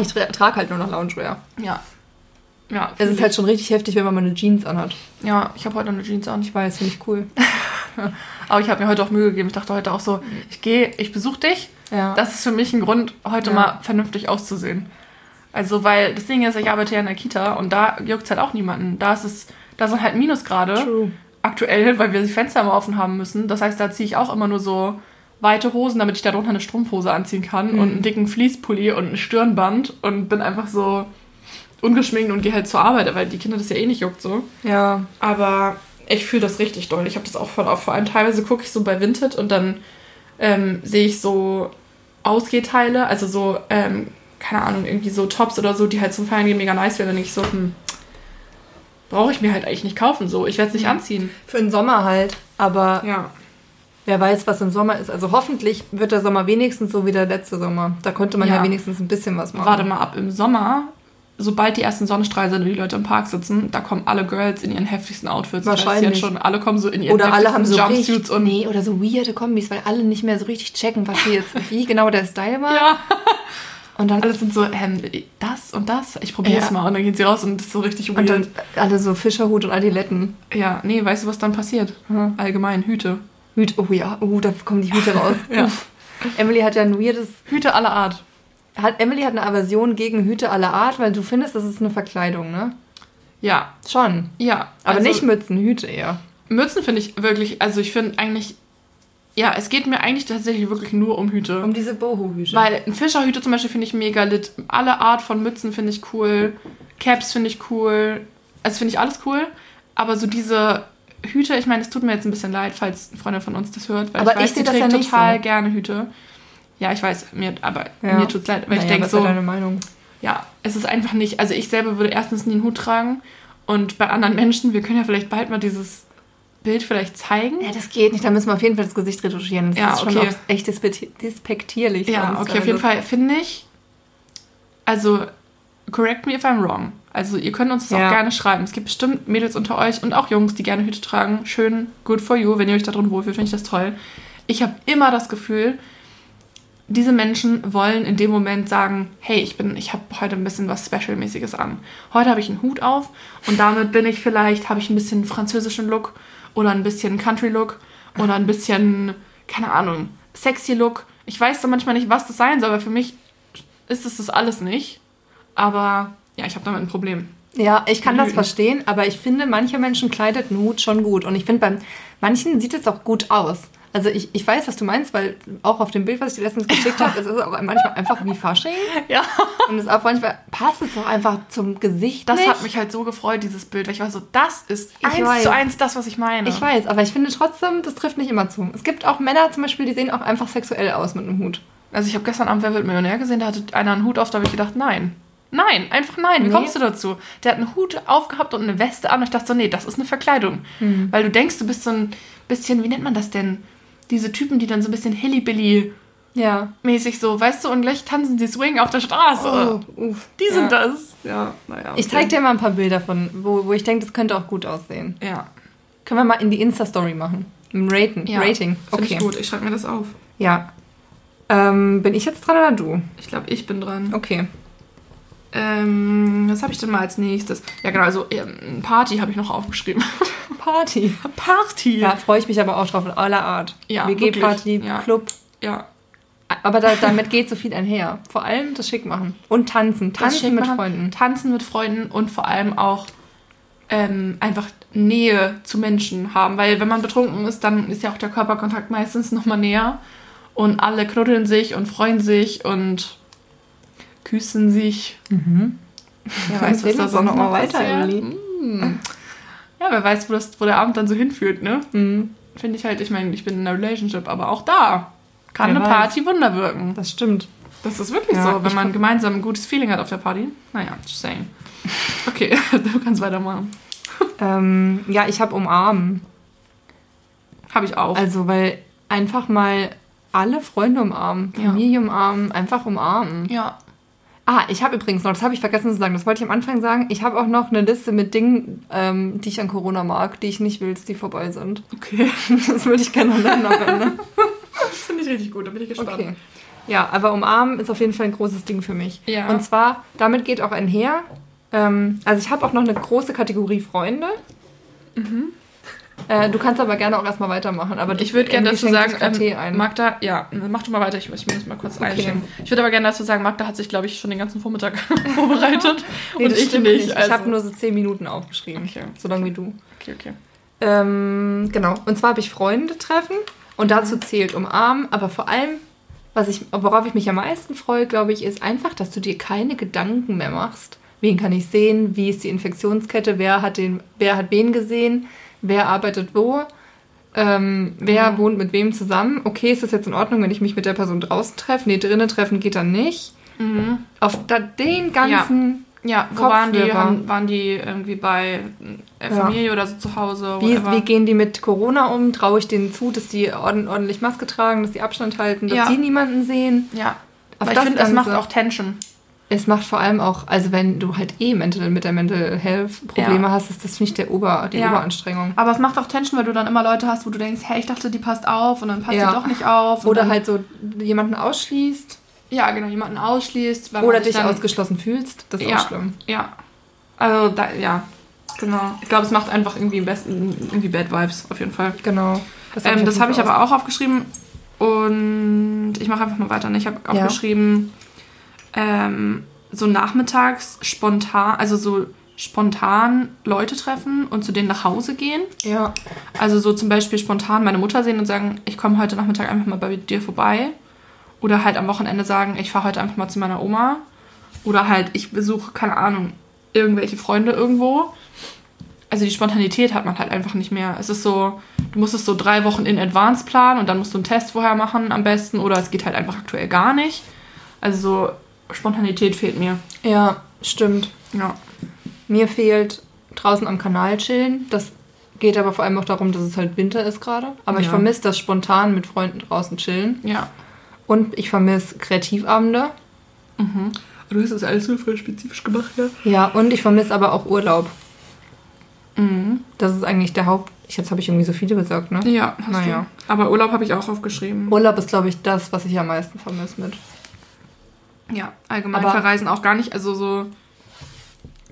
ich tra trage halt nur noch Loungewear. Ja. Ja, Es ist halt schon richtig heftig, wenn man mal eine Jeans anhat. ja, ich habe heute noch eine Jeans an. Ich weiß, finde ich cool. Aber ich habe mir heute auch Mühe gegeben. Ich dachte heute auch so, ich gehe, ich besuche dich. Ja. Das ist für mich ein Grund, heute Ja. mal vernünftig auszusehen. Also, weil das Ding ist, ich arbeite ja in der Kita und da juckt halt auch niemanden. Da ist es, da sind halt Minusgrade True. aktuell, weil wir die Fenster immer offen haben müssen. Das heißt, da ziehe ich auch immer nur so weite Hosen, damit ich da drunter eine Strumpfhose anziehen kann Mhm. und einen dicken Fließpulli und ein Stirnband und bin einfach so ungeschminkt und gehe halt zur Arbeit, weil die Kinder das ja eh nicht juckt so. Ja. Aber ich fühle das richtig doll. Ich habe das auch voll auf. Vor allem teilweise gucke ich so bei Vinted und dann ähm, sehe ich so Ausgehteile, also so, ähm, keine Ahnung, irgendwie so Tops oder so, die halt zum Feiern gehen mega nice wären. Dann denke ich so, hm, brauche ich mir halt eigentlich nicht kaufen so. Ich werde es nicht anziehen. Für den Sommer halt. Aber Ja. wer weiß, was im Sommer ist. Also hoffentlich wird der Sommer wenigstens so wie der letzte Sommer. Da konnte man ja, Ja. wenigstens ein bisschen was machen. Warte mal ab, im Sommer, sobald die ersten Sonnenstrahlen sind und die Leute im Park sitzen, da kommen alle Girls in ihren heftigsten Outfits. Wahrscheinlich. Jetzt schon, alle kommen so in ihren Oder alle haben so Jumpsuits richtig, und nee, oder so weirde Kombis, weil alle nicht mehr so richtig checken, was sie jetzt, wie genau der Style war. ja. Und dann, Alle sind so, ähm, das und das, ich probiere es Ja. mal. Und dann gehen sie raus und das ist so richtig weird. und dann alle so Fischerhut und Adiletten. ja, nee, weißt du, was dann passiert? Hm. Allgemein, Hüte. Hüte, oh ja, oh, da kommen die Hüte raus. Ja. Emily hat ja ein weirdes, Hüte aller Art. hat, Emily hat eine Aversion gegen Hüte aller Art, weil du findest, das ist eine Verkleidung, ne? Ja, Schon. ja. Aber Also, nicht Mützen, Hüte eher. Mützen finde ich wirklich, also ich finde eigentlich, ja, es geht mir eigentlich tatsächlich wirklich nur um Hüte. Um diese Boho-Hüte. Weil ein Fischerhüte zum Beispiel finde ich mega lit. Alle Art von Mützen finde ich cool. Caps finde ich cool. Also finde ich alles cool. Aber so diese Hüte, ich meine, es tut mir jetzt ein bisschen leid, falls eine Freundin von uns das hört, weil Aber ich weiß, ich sehe das ja nicht total so. gerne Hüte. Ja, ich weiß, mir, aber Ja. mir tut's leid, weil ich Naja, denke was ist so, deine Meinung? ja, es ist einfach nicht, also ich selber würde erstens nie einen Hut tragen und bei anderen Menschen, wir können ja vielleicht bald mal dieses Bild vielleicht zeigen. Ja, das geht nicht. Da müssen wir auf jeden Fall das Gesicht retuschieren. Das Ja, ist schon okay. echt despektierlich. Ja, okay, auf jeden Fall finde ich, also correct me if I'm wrong. Also ihr könnt uns das Ja. auch gerne schreiben. Es gibt bestimmt Mädels unter euch und auch Jungs, die gerne Hüte tragen. Schön, good for you. Wenn ihr euch da drin wohlfühlt, finde ich das toll. Ich habe immer das Gefühl, diese Menschen wollen in dem Moment sagen, hey, ich bin, ich habe heute ein bisschen was Special-mäßiges an. Heute habe ich einen Hut auf und damit bin ich vielleicht, habe ich ein bisschen französischen Look oder ein bisschen Country-Look oder ein bisschen, keine Ahnung, sexy Look. Ich weiß so manchmal nicht, was das sein soll, aber für mich ist es das alles nicht. Aber ja, ich habe damit ein Problem. Ja, ich kann das verstehen, aber ich finde, manche Menschen kleidet Hut schon gut. Und ich finde, bei manchen sieht es auch gut aus. Also ich, ich weiß, was du meinst, weil auch auf dem Bild, was ich dir letztens geschickt habe, es ist auch manchmal einfach wie Fasching. Ja. Und es auch manchmal passt es auch einfach zum Gesicht Das nicht. hat mich halt so gefreut, dieses Bild, weil ich war so, das ist Ich eins weiß. zu eins das, was ich meine. Ich weiß, aber ich finde trotzdem, das trifft nicht immer zu. Es gibt auch Männer zum Beispiel, die sehen auch einfach sexuell aus mit einem Hut. Also ich habe gestern Abend Wer wird Millionär gesehen, da hatte einer einen Hut auf, da habe ich gedacht, nein. Nein, einfach nein. Wie Nee. kommst du dazu? Der hat einen Hut aufgehabt und eine Weste an und ich dachte so, nee, das ist eine Verkleidung. Hm. Weil du denkst, du bist so ein bisschen, wie nennt man das denn? Diese Typen, die dann so ein bisschen Hillybilly Ja. mäßig so, weißt du, und gleich tanzen sie Swing auf der Straße. Oh, uff. Die sind ja. das. Ja, naja. Ich zeig dir mal ein paar Bilder von, wo, wo ich denke, das könnte auch gut aussehen. Ja, Können wir mal in die Insta-Story machen. Ein Raten. ja. Rating. Okay. ich gut. Ich schreibe mir das auf. Ja. Ähm, bin ich jetzt dran oder du? Ich glaube, ich bin dran. Okay. Ähm, was habe ich denn mal als nächstes? Ja, genau, also ähm, Party habe ich noch aufgeschrieben. Party. Party. Ja, freue ich mich aber auch drauf in aller Art. Ja, WG-Party, ja. Club. Ja. aber da, damit geht so viel einher. Vor allem das schick machen. Und tanzen. Tanzen mit machen, Freunden. Tanzen mit Freunden und vor allem auch ähm, einfach Nähe zu Menschen haben. Weil wenn man betrunken ist, dann ist ja auch der Körperkontakt meistens nochmal näher. Und alle knuddeln sich und freuen sich und küssen sich. Wer weiß, was da sonst noch mal noch weiter. Emily. Mm. Ja, wer weiß, wo, das, wo der Abend dann so hinführt, ne? Mhm. Finde ich halt, ich meine, ich bin in einer Relationship, aber auch da kann Wer eine weiß. Party Wunder wirken. Das stimmt. Das ist wirklich Ja, so, wenn man gemeinsam ein gutes Feeling hat auf der Party. Naja, just saying. Okay, du kannst weitermachen. Ähm, ja, ich habe umarmen. Habe ich auch. Also, weil einfach mal alle Freunde umarmen, Ja. Familie umarmen, einfach umarmen. ja. Ah, ich habe übrigens noch, das habe ich vergessen zu sagen, das wollte ich am Anfang sagen. Ich habe auch noch eine Liste mit Dingen, ähm, die ich an Corona mag, die ich nicht will, die vorbei sind. Okay. Das würde ich gerne noch nennen am Ende. Das finde ich richtig gut, da bin ich gespannt. Okay. Ja, aber umarmen ist auf jeden Fall ein großes Ding für mich. Ja. Und zwar, damit geht auch einher. Ähm, also ich habe auch noch eine große Kategorie Freunde. Äh, du kannst aber gerne auch erstmal weitermachen. Aber Ich würde gerne dazu sagen, ähm. Magda, ja, mach du mal weiter, ich, ich muss mal kurz Okay. einschenken. Ich würde aber gerne dazu sagen, Magda hat sich, glaube ich, schon den ganzen Vormittag vorbereitet Nee, und ich nicht. Ich also- habe nur so zehn Minuten aufgeschrieben. Okay. So lange wie du. Okay, okay. Ähm, genau. Und zwar habe ich Freunde treffen und dazu zählt umarmen, aber vor allem, was ich, worauf ich mich am meisten freue, glaube ich, ist einfach, dass du dir keine Gedanken mehr machst. Wen kann ich sehen? Wie ist die Infektionskette? Wer hat, den, wer hat wen gesehen? Wer arbeitet wo? Ähm, wer wohnt mit wem zusammen? Okay, ist das jetzt in Ordnung, wenn ich mich mit der Person draußen treffe? Nee, drinnen treffen geht dann nicht. Auf da, den ganzen Ja, wo waren die? Haben, waren die irgendwie bei äh, Ja. Familie oder so zu Hause? Wie, wie gehen die mit Corona um? Traue ich denen zu, dass die ord ordentlich Maske tragen, dass die Abstand halten, dass Ja. die niemanden sehen? Ja. Auf Aber ich das finde, es macht auch Tension. Es macht vor allem auch, also wenn du halt eh mental, mit der Mental Health Probleme Ja. hast, ist das nicht der Ober, die Ja. Oberanstrengung. Aber es macht auch Tension, weil du dann immer Leute hast, wo du denkst, hey, ich dachte, die passt auf und dann passt Ja. die doch nicht auf. Oder halt so jemanden ausschließt Ja, genau, jemanden ausschließt. weil oder dich ausgeschlossen fühlst. Das ist Ja. auch schlimm. Ja. Also, da, ja. Genau. Ich glaube, es macht einfach irgendwie am besten irgendwie Bad Vibes, auf jeden Fall. Genau. Ähm, das habe ich aber auch aufgeschrieben. Und ich mache einfach mal weiter. ne? Ich habe Ja. Ähm, so nachmittags spontan, also so spontan Leute treffen und zu denen nach Hause gehen. Ja. Also so zum Beispiel spontan meine Mutter sehen und sagen, ich komme heute Nachmittag einfach mal bei dir vorbei. Oder halt am Wochenende sagen, ich fahre heute einfach mal zu meiner Oma. Oder halt, ich besuche, keine Ahnung, irgendwelche Freunde irgendwo. Also die Spontanität hat man halt einfach nicht mehr. Es ist so, du musst es so drei Wochen in Advance planen und dann musst du einen Test vorher machen am besten. Oder es geht halt einfach aktuell gar nicht. Also so Spontanität fehlt mir. Ja, stimmt. Ja. Mir fehlt draußen am Kanal chillen. Das geht aber vor allem auch darum, dass es halt Winter ist gerade. Aber ich Ja. vermisse das spontan mit Freunden draußen chillen. Ja. Und ich vermisse Kreativabende. Du hast das alles so voll spezifisch gemacht, ja? Ja, und ich vermisse aber auch Urlaub. Mhm. Das ist eigentlich der Haupt... Jetzt habe ich irgendwie so viele gesagt, ne? Ja, hast Naja. du. Aber Urlaub habe ich auch aufgeschrieben. Urlaub ist, glaube ich, das, was ich am meisten vermisse mit. Ja, allgemein Aber- verreisen auch gar nicht. Also so,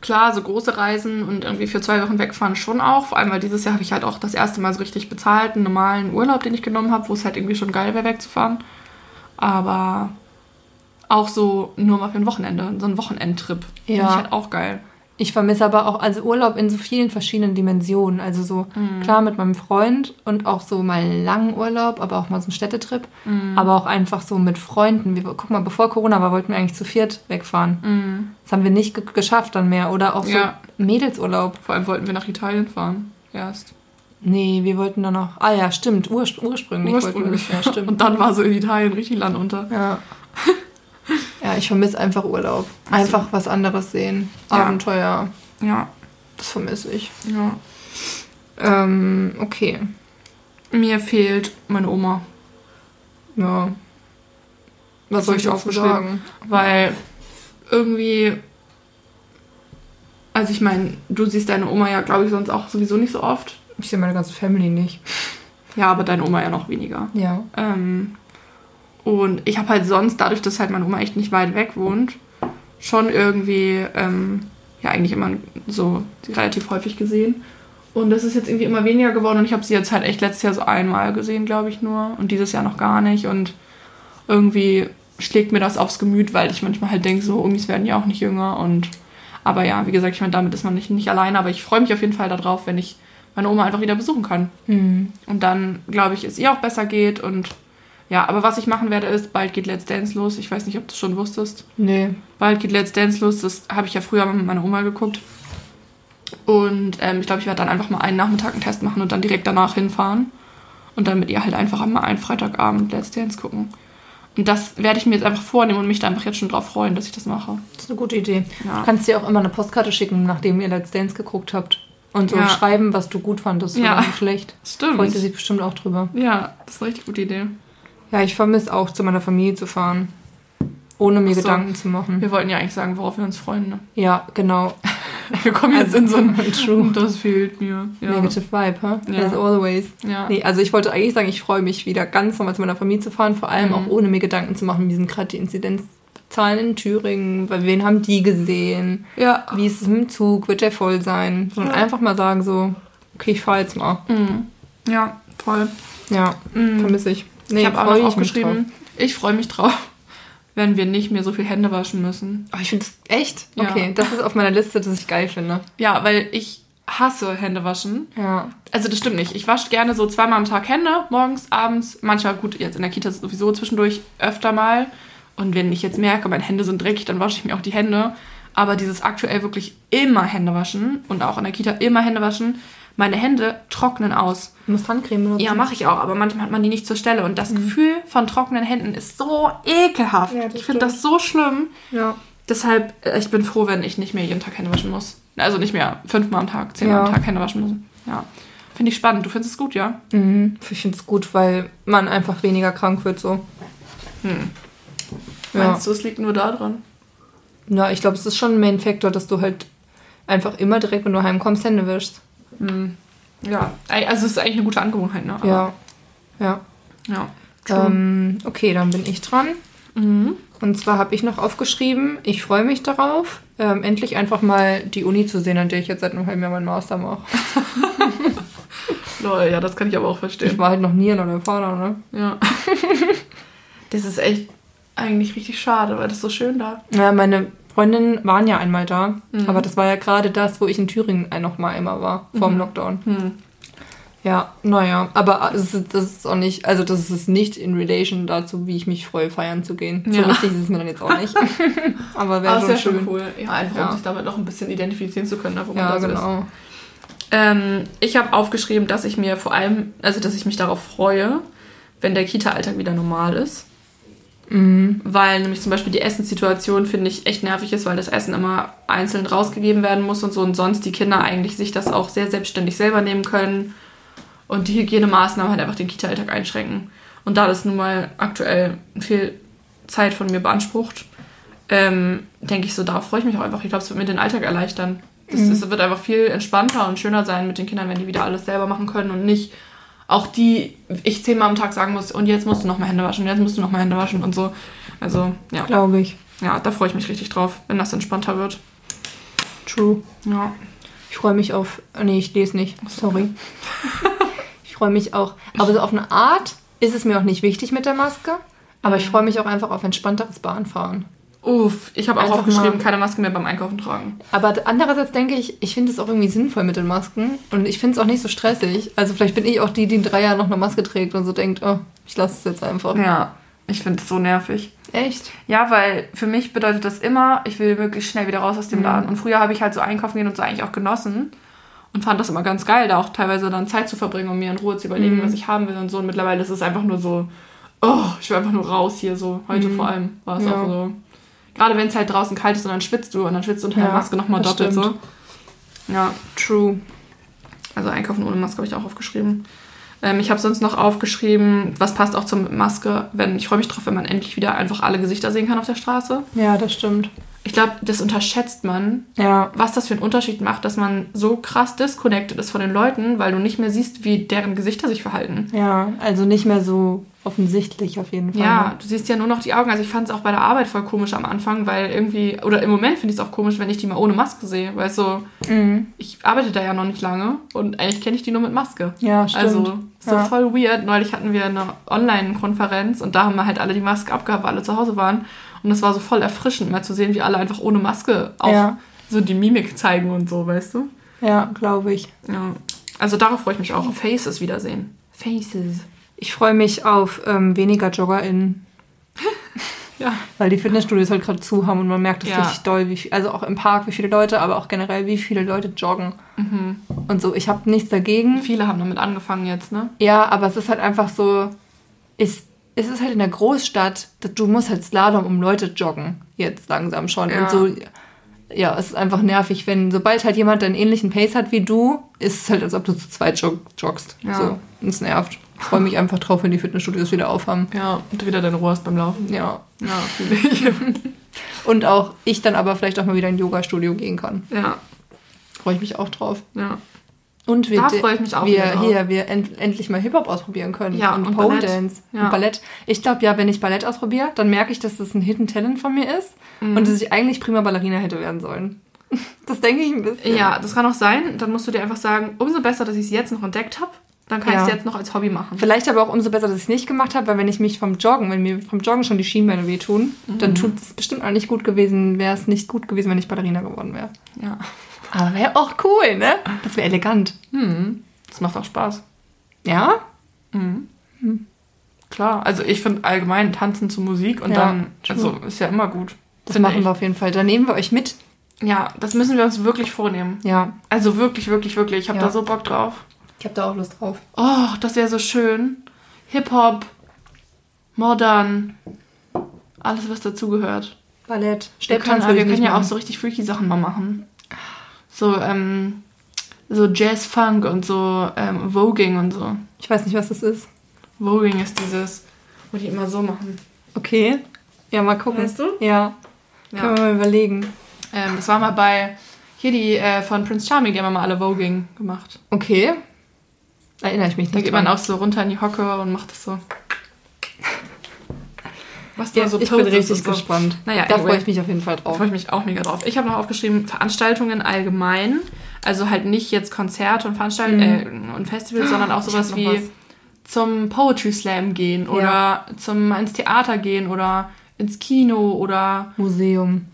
klar, so große Reisen und irgendwie für zwei Wochen wegfahren schon auch. Vor allem, weil dieses Jahr habe ich halt auch das erste Mal so richtig bezahlt, einen normalen Urlaub, den ich genommen habe, wo es halt irgendwie schon geil wäre, wegzufahren. Aber auch so nur mal für ein Wochenende, so ein Wochenendtrip. Finde Ja. ich halt auch geil. Ich vermisse aber auch also Urlaub in so vielen verschiedenen Dimensionen. Also so klar mit meinem Freund und auch so mal einen langen Urlaub, aber auch mal so einen Städtetrip. Aber auch einfach so mit Freunden. Wir, guck mal, bevor Corona war, wollten wir eigentlich zu viert wegfahren. Das haben wir nicht ge geschafft dann mehr. Oder auch so Ja. Mädelsurlaub. Vor allem wollten wir nach Italien fahren. Erst. Nee, wir wollten dann noch. Ah ja, stimmt, urspr ursprünglich, Ursprünglich. wollten wir. Ja, stimmt. Und dann war so in Italien richtig Land unter. Ja. Ja, ich vermisse einfach Urlaub. Einfach was anderes sehen. Ja. Abenteuer. Ja, Das vermisse ich. ja. Ähm, okay. Mir fehlt meine Oma. Ja. Was soll ich aufgeschrieben? sagen? Weil irgendwie. Also ich meine, du siehst deine Oma ja, glaube ich, sonst auch sowieso nicht so oft. Ich sehe meine ganze Family nicht. Ja, aber deine Oma ja noch weniger. Ja. Ähm, und ich habe halt sonst, dadurch, dass halt meine Oma echt nicht weit weg wohnt, schon irgendwie, ähm, ja, eigentlich immer so relativ häufig gesehen. Und das ist jetzt irgendwie immer weniger geworden und ich habe sie jetzt halt echt letztes Jahr so einmal gesehen, glaube ich nur. Und dieses Jahr noch gar nicht. Und irgendwie schlägt mir das aufs Gemüt, weil ich manchmal halt denke, so Umis werden ja auch nicht jünger und aber ja, wie gesagt, ich meine, damit ist man nicht, nicht alleine, aber ich freue mich auf jeden Fall darauf, wenn ich meine Oma einfach wieder besuchen kann. Mhm. Und dann, glaube ich, es ihr auch besser geht und ja, aber was ich machen werde ist, bald geht Let's Dance los. Ich weiß nicht, ob du es schon wusstest. Nee. Bald geht Let's Dance los. Das habe ich ja früher mit meiner Oma geguckt. Und ähm, ich glaube, ich werde dann einfach mal einen Nachmittag einen Test machen und dann direkt danach hinfahren. Und dann mit ihr halt einfach mal einen Freitagabend Let's Dance gucken. Und das werde ich mir jetzt einfach vornehmen und mich da einfach jetzt schon drauf freuen, dass ich das mache. Das ist eine gute Idee. Ja. Du kannst dir auch immer eine Postkarte schicken, nachdem ihr Let's Dance geguckt habt. Und so Ja. schreiben, was du gut fandest Ja. oder schlecht. Stimmt. Freut sie sich bestimmt auch drüber. Ja, das ist eine richtig gute Idee. Ja, ich vermisse auch, zu meiner Familie zu fahren. Ohne mir so. Gedanken zu machen. Wir wollten ja eigentlich sagen, worauf wir uns freuen. Ne? Ja, genau. Wir kommen jetzt in so ein True. Das fehlt mir. Ja. Negative Vibe, huh? Ja. As always. Ja. Nee, also ich wollte eigentlich sagen, ich freue mich wieder ganz normal zu meiner Familie zu fahren, vor allem Mhm. auch ohne mir Gedanken zu machen, wie sind gerade die Inzidenzzahlen in Thüringen, bei wen haben die gesehen, ja. wie ist es mit dem Zug, wird der voll sein, sondern Ja. einfach mal sagen so, okay, ich fahre jetzt mal. Mhm. Ja, voll. Ja, Mhm. vermisse ich. Nee, ich habe auch noch ich aufgeschrieben, ich freue mich drauf, wenn wir nicht mehr so viel Hände waschen müssen. Oh, ich finde es echt? Ja. Okay, das ist auf meiner Liste, das ich geil finde. Ja, weil ich hasse Hände waschen. Ja. Also das stimmt nicht. Ich wasche gerne so zweimal am Tag Hände, morgens, abends. Manchmal, gut, jetzt in der Kita sowieso zwischendurch öfter mal. Und wenn ich jetzt merke, meine Hände sind dreckig, dann wasche ich mir auch die Hände. Aber dieses aktuell wirklich immer Hände waschen und auch in der Kita immer Hände waschen, meine Hände trocknen aus. Du musst Handcreme benutzen. Ja, mache ich auch, aber manchmal hat man die nicht zur Stelle. Und das Gefühl von trockenen Händen ist so ekelhaft. Mhm. Ja, ich finde das so schlimm. Ja. Deshalb, äh, ich bin froh, wenn ich nicht mehr jeden Tag Hände waschen muss. Also nicht mehr fünfmal am Tag, zehnmal Ja. am Tag Hände waschen muss. Ja. Finde ich spannend. Du findest es gut, ja? Mhm. Ich finde es gut, weil man einfach weniger krank wird so. Hm. Ja. Meinst du, es liegt nur daran? Ja, ich glaube, es ist schon ein Main-Factor, dass du halt einfach immer direkt, wenn du heimkommst, Hände wischst. Hm. Ja. Also es ist eigentlich eine gute Angewohnheit, ne? Aber- Ja. Ja. Ja. Ähm, okay, dann bin ich dran. Mhm. Und zwar habe ich noch aufgeschrieben, ich freue mich darauf, ähm, endlich einfach mal die Uni zu sehen, an der ich jetzt seit einem halben Jahr meinen Master mache. Lol, ja, das kann ich aber auch Ich verstehen. war halt noch nie in einer Vater, ne? Ja. das ist echt eigentlich richtig schade, weil das ist so schön da. Ja, meine Freundinnen waren ja einmal da, Mhm. aber das war ja gerade das, wo ich in Thüringen ein noch mal einmal war, vor dem Mhm. Lockdown. Hm. Ja, naja, aber es ist, das ist auch nicht, also das ist nicht in relation dazu, wie ich mich freue, feiern zu gehen. So Ja. wichtig ist es mir dann jetzt auch nicht. aber wäre schon schön. schon cool. Ja, einfach Ja. um sich damit noch ein bisschen identifizieren zu können, ne, wo man Ja, da so ist. genau. Ähm, ich habe aufgeschrieben, dass ich mir vor allem, also dass ich mich darauf freue, wenn der Kita-Alltag wieder normal ist. Mhm. Weil nämlich zum Beispiel die Essenssituation, finde ich, echt nervig ist, weil das Essen immer einzeln rausgegeben werden muss und so und sonst die Kinder eigentlich sich das auch sehr selbstständig selber nehmen können und die Hygienemaßnahmen halt einfach den Kita-Alltag einschränken. Und da das nun mal aktuell viel Zeit von mir beansprucht, ähm, denke ich so, darauf freue ich mich auch einfach. Ich glaube, es wird mir den Alltag erleichtern. Das, Mhm. Es wird einfach viel entspannter und schöner sein mit den Kindern, wenn die wieder alles selber machen können und nicht auch die, ich zehnmal am Tag sagen muss, und jetzt musst du noch mal Hände waschen, jetzt musst du noch mal Hände waschen und so. Also, ja. Glaube ich. Ja, da freue ich mich richtig drauf, wenn das entspannter wird. True. Ja. Ich freue mich auf. Nee, ich lese nicht. Sorry. ich freue mich auch. Aber so auf eine Art ist es mir auch nicht wichtig mit der Maske. Aber ich freue mich auch einfach auf entspannteres Bahnfahren. Uff, ich habe auch Einfach aufgeschrieben, mal- keine Maske mehr beim Einkaufen tragen. Aber andererseits denke ich, ich finde es auch irgendwie sinnvoll mit den Masken. Und ich finde es auch nicht so stressig. Also vielleicht bin ich auch die, die in drei Jahren noch eine Maske trägt und so denkt, oh, ich lasse es jetzt einfach. Ja, ich finde es so nervig. Echt? Ja, weil für mich bedeutet das immer, ich will wirklich schnell wieder raus aus dem Mhm. Laden. Und früher habe ich halt so einkaufen gehen und so eigentlich auch genossen. Und fand das immer ganz geil, da auch teilweise dann Zeit zu verbringen, um mir in Ruhe zu überlegen, Mhm. was ich haben will und so. Und mittlerweile ist es einfach nur so, oh, ich will einfach nur raus hier so. Heute Mhm. vor allem war es Ja. auch so. Gerade wenn es halt draußen kalt ist und dann schwitzt du und dann schwitzt du unter der Ja, Maske nochmal doppelt so. stimmt. Ja, True. also einkaufen ohne Maske habe ich auch aufgeschrieben. Ähm, ich habe sonst noch aufgeschrieben, was passt auch zur Maske, wenn ich freue mich drauf, wenn man endlich wieder einfach alle Gesichter sehen kann auf der Straße. Ja, das stimmt. Ich glaube, das unterschätzt man, Ja. was das für einen Unterschied macht, dass man so krass disconnected ist von den Leuten, weil du nicht mehr siehst, wie deren Gesichter sich verhalten. Ja, also nicht mehr so offensichtlich auf jeden Fall. Ja, ne? du siehst ja nur noch die Augen. Also ich fand es auch bei der Arbeit voll komisch am Anfang, weil irgendwie, oder im Moment finde ich es auch komisch, wenn ich die mal ohne Maske sehe. Weil so, Mhm. ich arbeite da ja noch nicht lange und eigentlich kenne ich die nur mit Maske. Ja, stimmt. Also so Ja. voll weird. Neulich hatten wir eine Online-Konferenz und da haben wir halt alle die Maske abgehabt, weil alle zu Hause waren. Und es war so voll erfrischend, mal zu sehen, wie alle einfach ohne Maske auch Ja. so die Mimik zeigen und so, weißt du? Ja, glaube ich. Ja. Also darauf freue ich mich auch. Auf Faces wiedersehen. Faces. Ich freue mich auf ähm, weniger JoggerInnen. Ja. Weil die Fitnessstudios halt gerade zu haben und man merkt das Ja. richtig doll, wie viel, also auch im Park, wie viele Leute, aber auch generell, wie viele Leute joggen. Mhm. Und so, ich habe nichts dagegen. Viele haben damit angefangen jetzt, ne? Ja, aber es ist halt einfach so, ist, es ist halt in der Großstadt, dass du musst halt Slalom um Leute joggen. Jetzt langsam schon. Ja. Und so, ja, es ist einfach nervig, wenn, sobald halt jemand einen ähnlichen Pace hat wie du, ist es halt, als ob du zu zweit jog joggst. Ja. So, und es nervt. Ich freue mich einfach drauf, wenn die Fitnessstudios wieder aufhaben. Ja, und du wieder deine Ruhe hast beim Laufen. Ja. Ja, fühle ich. Und auch ich dann aber vielleicht auch mal wieder in ein Yoga-Studio gehen kann. ja, Freue ich mich auch drauf. ja. Und wir, Da freue ich mich auch wir hier, wir end, endlich mal Hip-Hop ausprobieren können. Ja, und, und Pole Ballett. Dance Ja. und Ballett. Ich glaube ja, wenn ich Ballett ausprobiere, dann merke ich, dass das ein Hidden Talent von mir ist Mhm. und dass ich eigentlich prima Ballerina hätte werden sollen. Das denke ich ein bisschen. Ja, das kann auch sein. Dann musst du dir einfach sagen, umso besser, dass ich es jetzt noch entdeckt habe. Dann kann Ja. ich es jetzt noch als Hobby machen. Vielleicht aber auch umso besser, dass ich es nicht gemacht habe, weil wenn ich mich vom Joggen, wenn mir vom Joggen schon die Schienbeine wehtun, Mhm. dann tut es bestimmt auch nicht gut gewesen, wäre es nicht gut gewesen, wenn ich Ballerina geworden wäre. Ja. Aber wäre auch cool, ne? Das wäre elegant. Hm. Das macht auch Spaß. Ja? Klar. Also ich finde allgemein Tanzen zu Musik und Ja, dann, true. also ist ja immer gut. Das machen ich. wir auf jeden Fall. Dann nehmen wir euch mit. Ja, das müssen wir uns wirklich vornehmen. Ja, Also wirklich, wirklich, wirklich. Ich habe Ja. da so Bock drauf. Ich habe da auch Lust drauf. Oh, das wäre so schön. Hip-Hop, Modern, alles, was dazugehört. Ballett, Wir können, wir können ja auch so richtig freaky Sachen mal machen. So, ähm, so Jazz-Funk und so ähm, Voging und so. Ich weiß nicht, was das ist. Voging ist dieses, wo die immer so machen. Okay. Ja, mal gucken. Weißt du? Ja. Ja. Können wir mal überlegen. Ähm, das war mal bei, hier die äh, von Prince Charming, die haben mal alle Voging gemacht. Okay. Erinnere ich mich Da nicht geht man dran. auch so runter in die Hocke und macht das so. Was Ja, da so ich bin richtig so. gespannt. Naja, da anyway. freue ich mich auf jeden Fall Da drauf. freue ich mich auch mega drauf. Ich habe noch aufgeschrieben, Veranstaltungen allgemein. Also halt nicht jetzt Konzerte und Veranstaltungen äh, und Festivals, sondern auch sowas wie was. zum Poetry Slam gehen oder zum ins Theater gehen oder ins Kino oder Museum.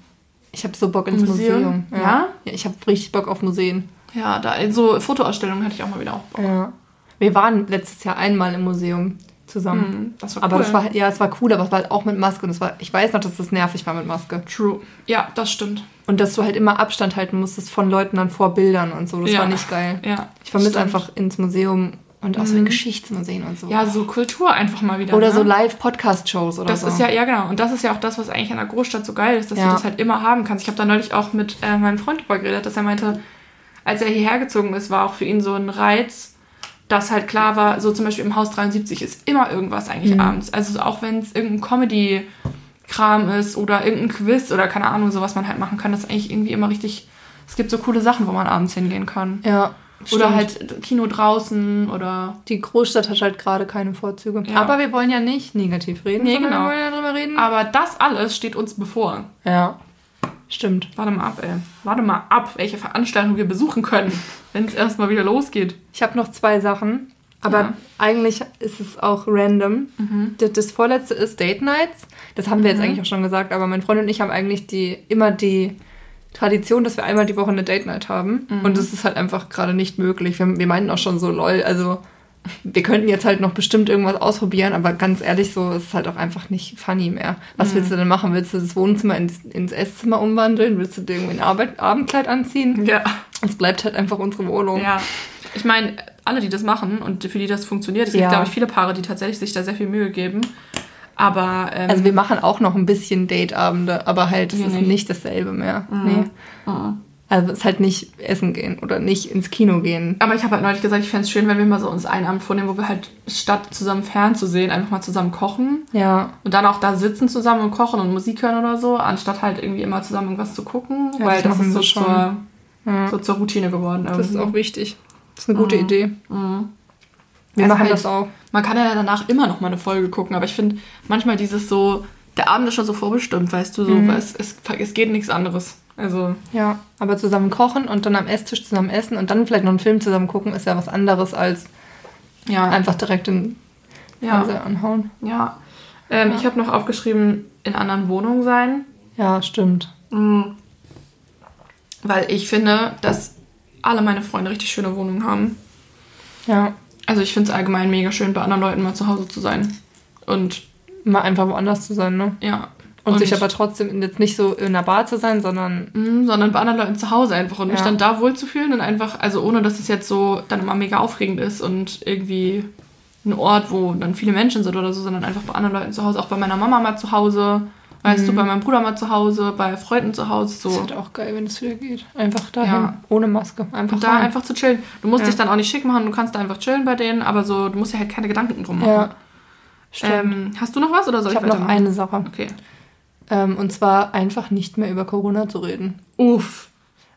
Ich habe so Bock ins Museum? Museum. Ja? ja ich habe richtig Bock auf Museen. ja, da so Fotoausstellungen hatte ich auch mal wieder auch Bock. Ja. Wir waren letztes Jahr einmal im Museum zusammen. Mhm, das war Aber cool. das war, ja, es war cool, aber es war halt auch mit Maske. Und es war, ich weiß noch, dass das nervig war mit Maske. True. Ja, das stimmt. Und dass du halt immer Abstand halten musstest von Leuten dann vor Bildern und so. Das Ja. war nicht geil. Ja. Ich vermisse einfach ins Museum und auch so in Geschichtsmuseen und so. Ja, so Kultur einfach mal wieder. Oder ne? so Live-Podcast-Shows oder Das so. ist ja, ja genau. Und das ist ja auch das, was eigentlich an der Großstadt so geil ist, dass Ja. du das halt immer haben kannst. Ich habe da neulich auch mit äh, meinem Freund drüber geredet, dass er meinte, als er hierher gezogen ist, war auch für ihn so ein Reiz, dass halt klar war, so zum Beispiel im Haus 73 ist immer irgendwas eigentlich Mhm. abends. Also auch wenn es irgendein Comedy-Kram ist oder irgendein Quiz oder keine Ahnung, so was man halt machen kann, das ist eigentlich irgendwie immer richtig. Es gibt so coole Sachen, wo man abends hingehen kann. ja. Oder stimmt. halt Kino draußen oder. Die Großstadt hat halt gerade keine Vorzüge. Ja. Aber wir wollen ja nicht negativ reden. Nee, genau. Wir wollen ja drüber reden. Aber das alles steht uns bevor. ja. Stimmt. Warte mal ab, ey. Warte mal ab, welche Veranstaltung wir besuchen können, wenn es erstmal wieder losgeht. Ich habe noch zwei Sachen. Aber Ja. eigentlich ist es auch random. Das, das vorletzte ist Date Nights. Das haben wir jetzt eigentlich auch schon gesagt, aber mein Freund und ich haben eigentlich die immer die Tradition, dass wir einmal die Woche eine Date Night haben. Und das ist halt einfach gerade nicht möglich. Wir, wir meinten auch schon so, lol, also wir könnten jetzt halt noch bestimmt irgendwas ausprobieren, aber ganz ehrlich, so ist es halt auch einfach nicht funny mehr. Was willst du denn machen? Willst du das Wohnzimmer ins, ins Esszimmer umwandeln? Willst du dir irgendwie ein Arbeit, Abendkleid anziehen? Ja. Es bleibt halt einfach unsere Wohnung. Ja. Ich meine, alle, die das machen und für die das funktioniert, es Ja. gibt, glaube ich, viele Paare, die tatsächlich sich da sehr viel Mühe geben. Aber, ähm, Also wir machen auch noch ein bisschen Dateabende, aber halt, es ist nicht. nicht dasselbe mehr. Nee. Mhm. Also es ist halt nicht essen gehen oder nicht ins Kino gehen. aber ich habe halt neulich gesagt, ich fände es schön, wenn wir mal so uns einen Abend vornehmen, wo wir halt statt zusammen fernzusehen, einfach mal zusammen kochen. Ja. Und dann auch da sitzen zusammen und kochen und Musik hören oder so, anstatt halt irgendwie immer zusammen irgendwas zu gucken. Ja, weil das das, ist so zur, Ja. so zur Routine geworden. Das ist irgendwie. auch wichtig. Das ist eine gute Idee. Mhm. Wir Also machen halt, das auch. Man kann ja danach immer noch mal eine Folge gucken, aber ich finde manchmal dieses so, der Abend ist schon so vorbestimmt, weißt du, so, Mhm. weil es, es, es geht nichts anderes. Also, Ja, aber zusammen kochen und dann am Esstisch zusammen essen und dann vielleicht noch einen Film zusammen gucken, ist ja was anderes als ja. einfach direkt den ja. Fernseher anhauen. ja. Ähm, Ja. Ich habe noch aufgeschrieben, in anderen Wohnungen sein. Ja, stimmt. Mhm. Weil ich finde, dass alle meine Freunde richtig schöne Wohnungen haben. Ja, Also ich finde es allgemein mega schön, bei anderen Leuten mal zu Hause zu sein. Und mal einfach woanders zu sein, ne? ja. Und, sich aber trotzdem jetzt nicht so in einer Bar zu sein, sondern Mhm, sondern bei anderen Leuten zu Hause einfach und mich Ja. dann da wohlzufühlen und einfach, also ohne dass es jetzt so dann immer mega aufregend ist und irgendwie ein Ort, wo dann viele Menschen sind oder so, sondern einfach bei anderen Leuten zu Hause, auch bei meiner Mama mal zu Hause, weißt Mhm. du, bei meinem Bruder mal zu Hause, bei Freunden zu Hause, das ist so. halt auch geil, wenn es wieder geht. Einfach dahin, Ja. ohne Maske. Einfach Und da rein. einfach zu chillen. Du musst Ja. dich dann auch nicht schick machen, du kannst da einfach chillen bei denen, aber so, du musst dir halt keine Gedanken drum machen. Ja, stimmt. Ähm, hast du noch was oder soll ich ich, noch eine Sache. Okay. Ähm, und zwar einfach nicht mehr über Corona zu reden. Uff.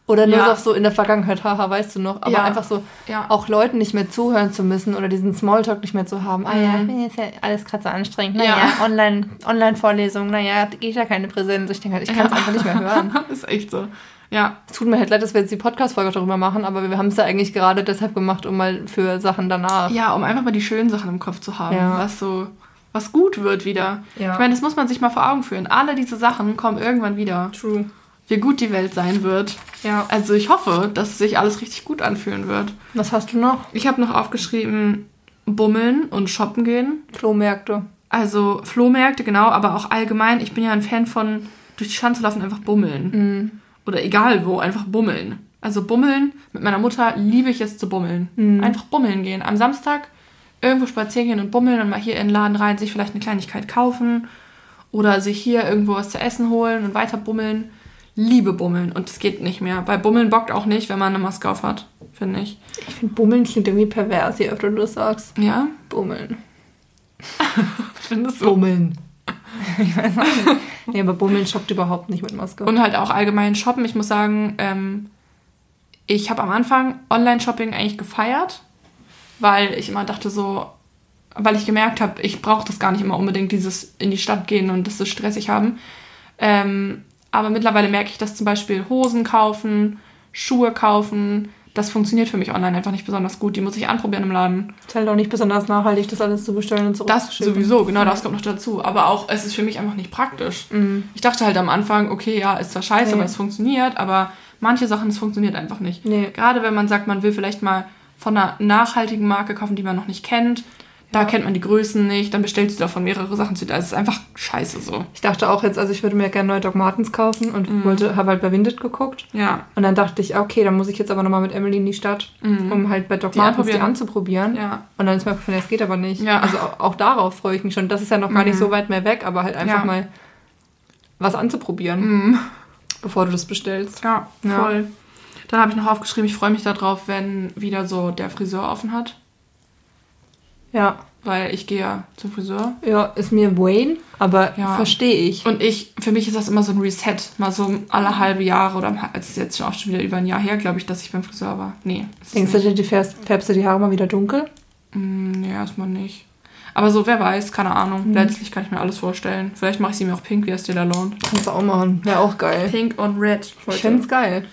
Oder nur Ja. noch so in der Vergangenheit, haha, weißt du noch. Aber Ja. einfach so, Ja. auch Leuten nicht mehr zuhören zu müssen oder diesen Smalltalk nicht mehr zu haben. Ah ja, Mhm. ist ja alles gerade so anstrengend. Ja. Naja, Online, Online-Vorlesung, naja, geht ja keine Präsenz. Ich denke halt, ich kann es Ja. einfach nicht mehr hören. ist echt so. Ja. Es tut mir halt leid, dass wir jetzt die Podcast-Folge darüber machen, aber wir haben es ja eigentlich gerade deshalb gemacht, um mal für Sachen danach. Ja, um einfach mal die schönen Sachen im Kopf zu haben, Ja. was so, was gut wird wieder. Ja. Ich meine, das muss man sich mal vor Augen führen. Alle diese Sachen kommen irgendwann wieder. True. Wie gut die Welt sein wird. Ja. Also ich hoffe, dass sich alles richtig gut anfühlen wird. Was hast du noch? Ich habe noch aufgeschrieben, bummeln und shoppen gehen. Flohmärkte. Also Flohmärkte, genau, aber auch allgemein. Ich bin ja ein Fan von durch die zu laufen, einfach bummeln. Mhm. Oder egal wo, einfach bummeln. Also bummeln, mit meiner Mutter liebe ich es zu bummeln. Mhm. Einfach bummeln gehen. Am Samstag irgendwo spazieren gehen und bummeln und mal hier in den Laden rein, sich vielleicht eine Kleinigkeit kaufen oder sich hier irgendwo was zu essen holen und weiter bummeln. Liebe bummeln und es geht nicht mehr. Bei bummeln bockt auch nicht, wenn man eine Maske auf hat, finde ich. Ich finde, Bummeln klingt irgendwie pervers, je öfter du das sagst. Ja? Bummeln. Findest du? Bummeln. ich weiß nicht. Nee, aber Bummeln schockt überhaupt nicht mit Maske. Und halt auch allgemein shoppen. Ich muss sagen, ähm, ich habe am Anfang Online-Shopping eigentlich gefeiert, weil ich immer dachte so, weil ich gemerkt habe, ich brauche das gar nicht immer unbedingt, dieses in die Stadt gehen und das so stressig haben. Ähm, aber mittlerweile merke ich, dass zum Beispiel Hosen kaufen, Schuhe kaufen, das funktioniert für mich online einfach nicht besonders gut. Die muss ich anprobieren im Laden. ist halt auch nicht besonders nachhaltig, das alles zu bestellen und Das zurückzuschicken. sowieso, genau, das kommt noch dazu. Aber auch, es ist für mich einfach nicht praktisch. Mhm. Ich dachte halt am Anfang, okay, ja, ist zwar scheiße, Nee. aber es funktioniert, aber manche Sachen, es funktioniert einfach nicht. Nee. Gerade wenn man sagt, man will vielleicht mal von einer nachhaltigen Marke kaufen, die man noch nicht kennt, da kennt man die Größen nicht, dann bestellst du davon mehrere Sachen zu. Es ist einfach scheiße so. Ich dachte auch jetzt, also ich würde mir gerne neue Doc Martens kaufen und Mhm. wollte, habe halt bei Vinted geguckt. Ja, Und dann dachte ich, okay, dann muss ich jetzt aber nochmal mit Emily in die Stadt, um halt bei Doc Die Martens die anzuprobieren. ja. Und dann ist mir aufgefallen, das geht aber nicht. Ja. Also auch, auch darauf freue ich mich schon. Das ist ja noch gar nicht so weit mehr weg, aber halt einfach Ja. mal was anzuprobieren, Mhm. bevor du das bestellst. Ja, Ja. Dann habe ich noch aufgeschrieben, ich freue mich darauf, wenn wieder so der Friseur offen hat. Ja. Weil ich gehe ja zum Friseur. Ja, ist mir Wayne, aber Ja. verstehe ich. Und ich, für mich ist das immer so ein Reset. Mal so alle halbe Jahre oder es ist jetzt schon auch schon wieder über ein Jahr her, glaube ich, dass ich beim Friseur war. Nee. Denkst du, dir, färbst, färbst du die Haare mal wieder dunkel? Mm, Nee, erstmal nicht. Aber so, wer weiß, keine Ahnung. Mhm. Letztlich kann ich mir alles vorstellen. Vielleicht mache ich sie mir auch pink wie Estee Lauder. Kannst du auch machen. Wäre auch geil. Pink und red. Ich finde es geil.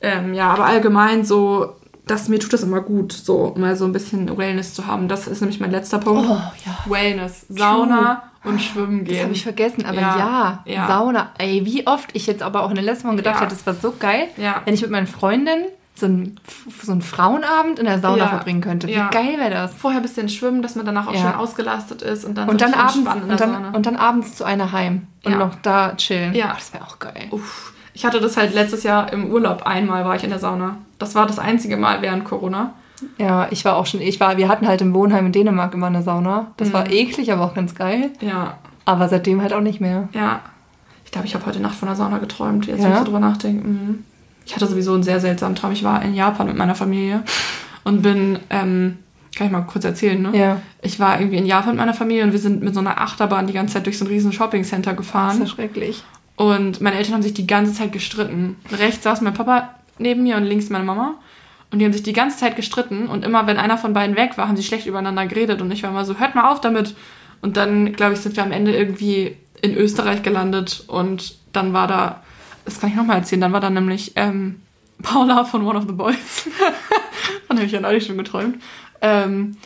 Ähm, ja, aber allgemein so, das, mir tut das immer gut, so mal so ein bisschen Wellness zu haben. Das ist nämlich mein letzter Punkt. Oh, ja. Wellness. Sauna und Schwimmen Das gehen. habe ich vergessen, aber Ja. ja, Ja. Sauna. Ey, wie oft ich jetzt aber auch in der letzten Woche gedacht Ja. habe, das war so geil, wenn ich mit meinen Freundinnen so einen, so einen Frauenabend in der Sauna Ja. verbringen könnte. Wie Ja. geil wäre das? Vorher ein bisschen schwimmen, dass man danach auch Ja. schön ausgelastet ist und dann Und so dann, abends, und, dann, und dann abends zu einer heim und noch da chillen. Ja. Oh, das wäre auch geil. Uff. Ich hatte das halt letztes Jahr im Urlaub einmal war ich in der Sauna. Das war das einzige Mal während Corona. Ja, ich war auch schon, ich war, wir hatten halt im Wohnheim in Dänemark immer eine Sauna. Das Mhm. war eklig, aber auch ganz geil. Ja, Aber seitdem halt auch nicht mehr. ja. Ich glaube, ich habe heute Nacht von der Sauna geträumt, jetzt Ja? wenn ich so drüber nachdenke. Mhm. Ich hatte sowieso einen sehr seltsamen Traum. Ich war in Japan mit meiner Familie und bin, ähm, kann ich mal kurz erzählen, ne? Ja. Ich war irgendwie in Japan mit meiner Familie und wir sind mit so einer Achterbahn die ganze Zeit durch so ein riesen Shoppingcenter Das gefahren. ist ja schrecklich. Und meine Eltern haben sich die ganze Zeit gestritten. Rechts saß mein Papa neben mir und links meine Mama. Und die haben sich die ganze Zeit gestritten und immer, wenn einer von beiden weg war, haben sie schlecht übereinander geredet und ich war immer so, hört mal auf damit. Und dann, glaube ich, sind wir am Ende irgendwie in Österreich gelandet und dann war da, das kann ich nochmal erzählen, dann war da nämlich ähm, Paula von One of the Boys. Von habe ich ja neulich schon geträumt. Ähm,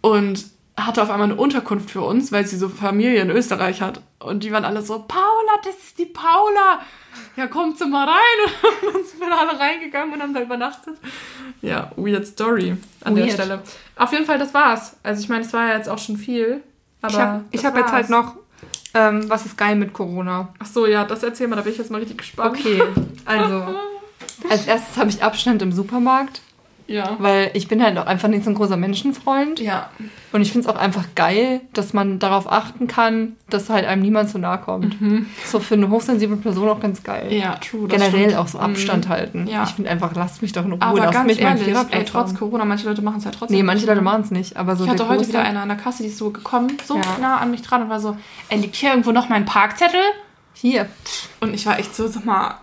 und hatte auf einmal eine Unterkunft für uns, weil sie so Familie in Österreich hat. Und die waren alle so, Paula, das ist die Paula. Ja, kommt sie mal rein. Und dann sind wir alle reingegangen und haben da übernachtet. Ja, weird Story an weird. der Stelle. Auf jeden Fall, das war's. Also ich meine, es war ja jetzt auch schon viel. Aber ich habe hab jetzt halt noch, ähm, was ist geil mit Corona? Ach so, ja, das erzähl mal, da bin ich jetzt mal richtig gespannt. Okay, also als erstes habe ich Abstand im Supermarkt. Ja. Weil ich bin halt auch einfach nicht so ein großer Menschenfreund. Ja. Und ich finde es auch einfach geil, dass man darauf achten kann, dass halt einem niemand zu nahe kommt. Mhm. So für eine hochsensible Person auch ganz geil. Ja, true. Generell stimmt. auch so Abstand mhm. halten. Ja. Ich finde einfach, lasst mich doch in Ruhe. Aber lasst ganz mich ehrlich, ey, trotz Corona, manche Leute machen es halt trotzdem. Nee, manche Leute machen es nicht. Aber so ich hatte heute wieder eine an der Kasse, die ist so gekommen, so ja. nah an mich dran und war so, er liegt hier irgendwo noch mein Parkzettel? Hier. Und ich war echt so, sag mal,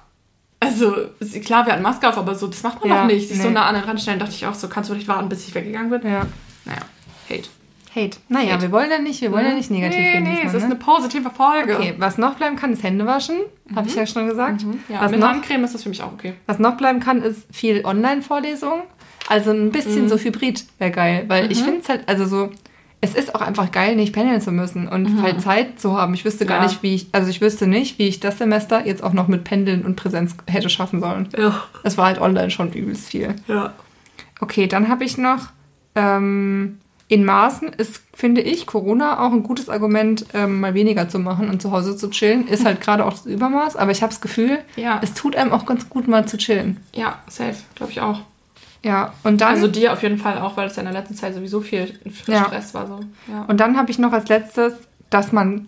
also, klar, wir hatten Maske auf, aber so, das macht man ja, doch nicht. Sich nee. so nah an den Rand stellen, dachte ich auch so, kannst du nicht warten, bis ich weggegangen bin? Ja. Naja, Hate. Hate. Naja, Hate. wir wollen ja nicht, wir wollen ja mhm. nicht negativ nee, reden. Nee, es ist ne? eine positive Folge. Okay, was noch bleiben kann, ist Hände waschen. Mhm. Habe ich ja schon gesagt. Mhm. Ja, was mit noch, Handcreme ist das für mich auch okay. Was noch bleiben kann, ist viel Online-Vorlesung. Also ein bisschen mhm. so Hybrid wäre geil, weil ich mhm. finde es halt, also so, es ist auch einfach geil, nicht pendeln zu müssen und mhm. halt Zeit zu haben. Ich wüsste gar ja. nicht, wie ich, also ich wüsste nicht, wie ich das Semester jetzt auch noch mit Pendeln und Präsenz hätte schaffen sollen. Ja. Es war halt online schon übelst viel. Ja. Okay, dann habe ich noch, ähm, in Maßen ist, finde ich, Corona auch ein gutes Argument, ähm, mal weniger zu machen und zu Hause zu chillen. Ist halt gerade auch das Übermaß, aber ich habe das Gefühl, ja. es tut einem auch ganz gut, mal zu chillen. Ja, safe, glaube ich auch. Ja, und dann. Also dir auf jeden Fall auch, weil es ja in der letzten Zeit sowieso viel, viel ja. Stress war. So. Ja. Und dann habe ich noch als letztes, dass man.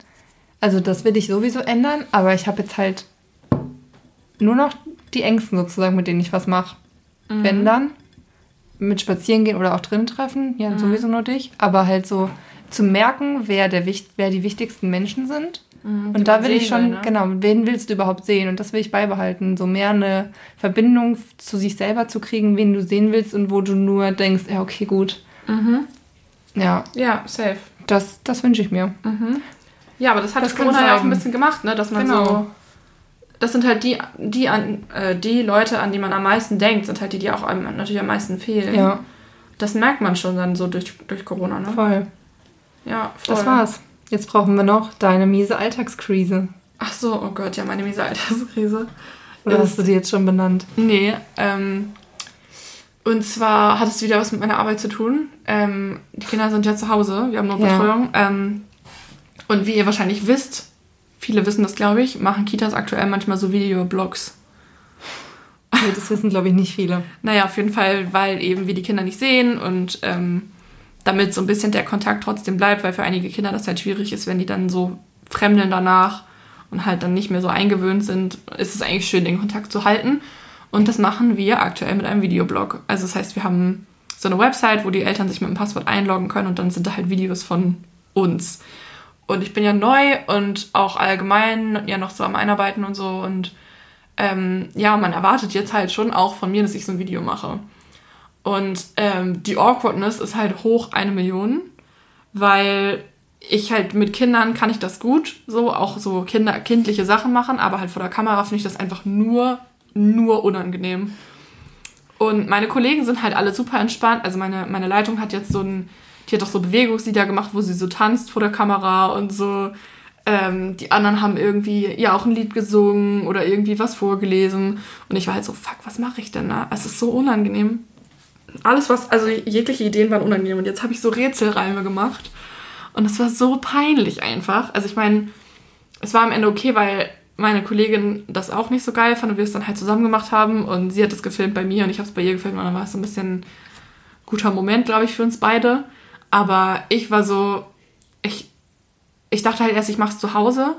Also das will ich sowieso ändern, aber ich habe jetzt halt nur noch die Ängsten sozusagen, mit denen ich was mache. Mhm. Wenn dann. Mit spazieren gehen oder auch drin treffen, ja, mhm. sowieso nur dich. Aber halt so zu merken, wer, der, wer die wichtigsten Menschen sind Mhm, und da will ich schon, will, ne? genau, wen willst du überhaupt sehen? Und das will ich beibehalten. So mehr eine Verbindung zu sich selber zu kriegen, wen du sehen willst und wo du nur denkst, ja, okay, gut. Mhm. Ja. Ja, safe. Das, das wünsche ich mir. Mhm. Ja, aber das hat das Corona ja auch ein bisschen gemacht, ne? Dass man genau. so. Das sind halt die, die, an, äh, die Leute, an die man am meisten denkt, sind halt die, die auch einem natürlich am meisten fehlen. Ja. Das merkt man schon dann so durch, durch Corona, ne? Voll. Ja, voll. Das war's. Jetzt brauchen wir noch deine miese Alltagskrise. Ach so, oh Gott, ja, meine miese Alltagskrise. Oder hast du die jetzt schon benannt? Nee, ähm, und zwar hat es wieder was mit meiner Arbeit zu tun. Ähm, die Kinder sind ja zu Hause, wir haben nur Betreuung. Ja. Ähm, und wie ihr wahrscheinlich wisst, viele wissen das, glaube ich, machen Kitas aktuell manchmal so Videoblogs. Nee, das wissen, glaube ich, nicht viele. naja, auf jeden Fall, weil eben wir die Kinder nicht sehen und ähm, damit so ein bisschen der Kontakt trotzdem bleibt, weil für einige Kinder das halt schwierig ist, wenn die dann so fremdeln danach und halt dann nicht mehr so eingewöhnt sind, ist es eigentlich schön, den Kontakt zu halten. Und das machen wir aktuell mit einem Videoblog. Also das heißt, wir haben so eine Website, wo die Eltern sich mit dem Passwort einloggen können und dann sind da halt Videos von uns. Und ich bin ja neu und auch allgemein ja noch so am Einarbeiten und so. Und ähm, ja, man erwartet jetzt halt schon auch von mir, dass ich so ein Video mache. Und ähm, die Awkwardness ist halt hoch eine Million, weil ich halt mit Kindern kann ich das gut, so auch so Kinder, kindliche Sachen machen, aber halt vor der Kamera finde ich das einfach nur, nur unangenehm. Und meine Kollegen sind halt alle super entspannt. Also meine, meine Leitung hat jetzt so ein, die hat auch so Bewegungslieder gemacht, wo sie so tanzt vor der Kamera und so. Ähm, die anderen haben irgendwie ja auch ein Lied gesungen oder irgendwie was vorgelesen. Und ich war halt so, fuck, was mache ich denn da? Es ist so unangenehm alles, was, also jegliche Ideen waren unangenehm. Und jetzt habe ich so Rätselreime gemacht. Und es war so peinlich einfach. Also ich meine, es war am Ende okay, weil meine Kollegin das auch nicht so geil fand und wir es dann halt zusammen gemacht haben. Und sie hat es gefilmt bei mir und ich habe es bei ihr gefilmt. Und dann war es so ein bisschen guter Moment, glaube ich, für uns beide. Aber ich war so, ich, ich dachte halt erst, ich mache es zu Hause.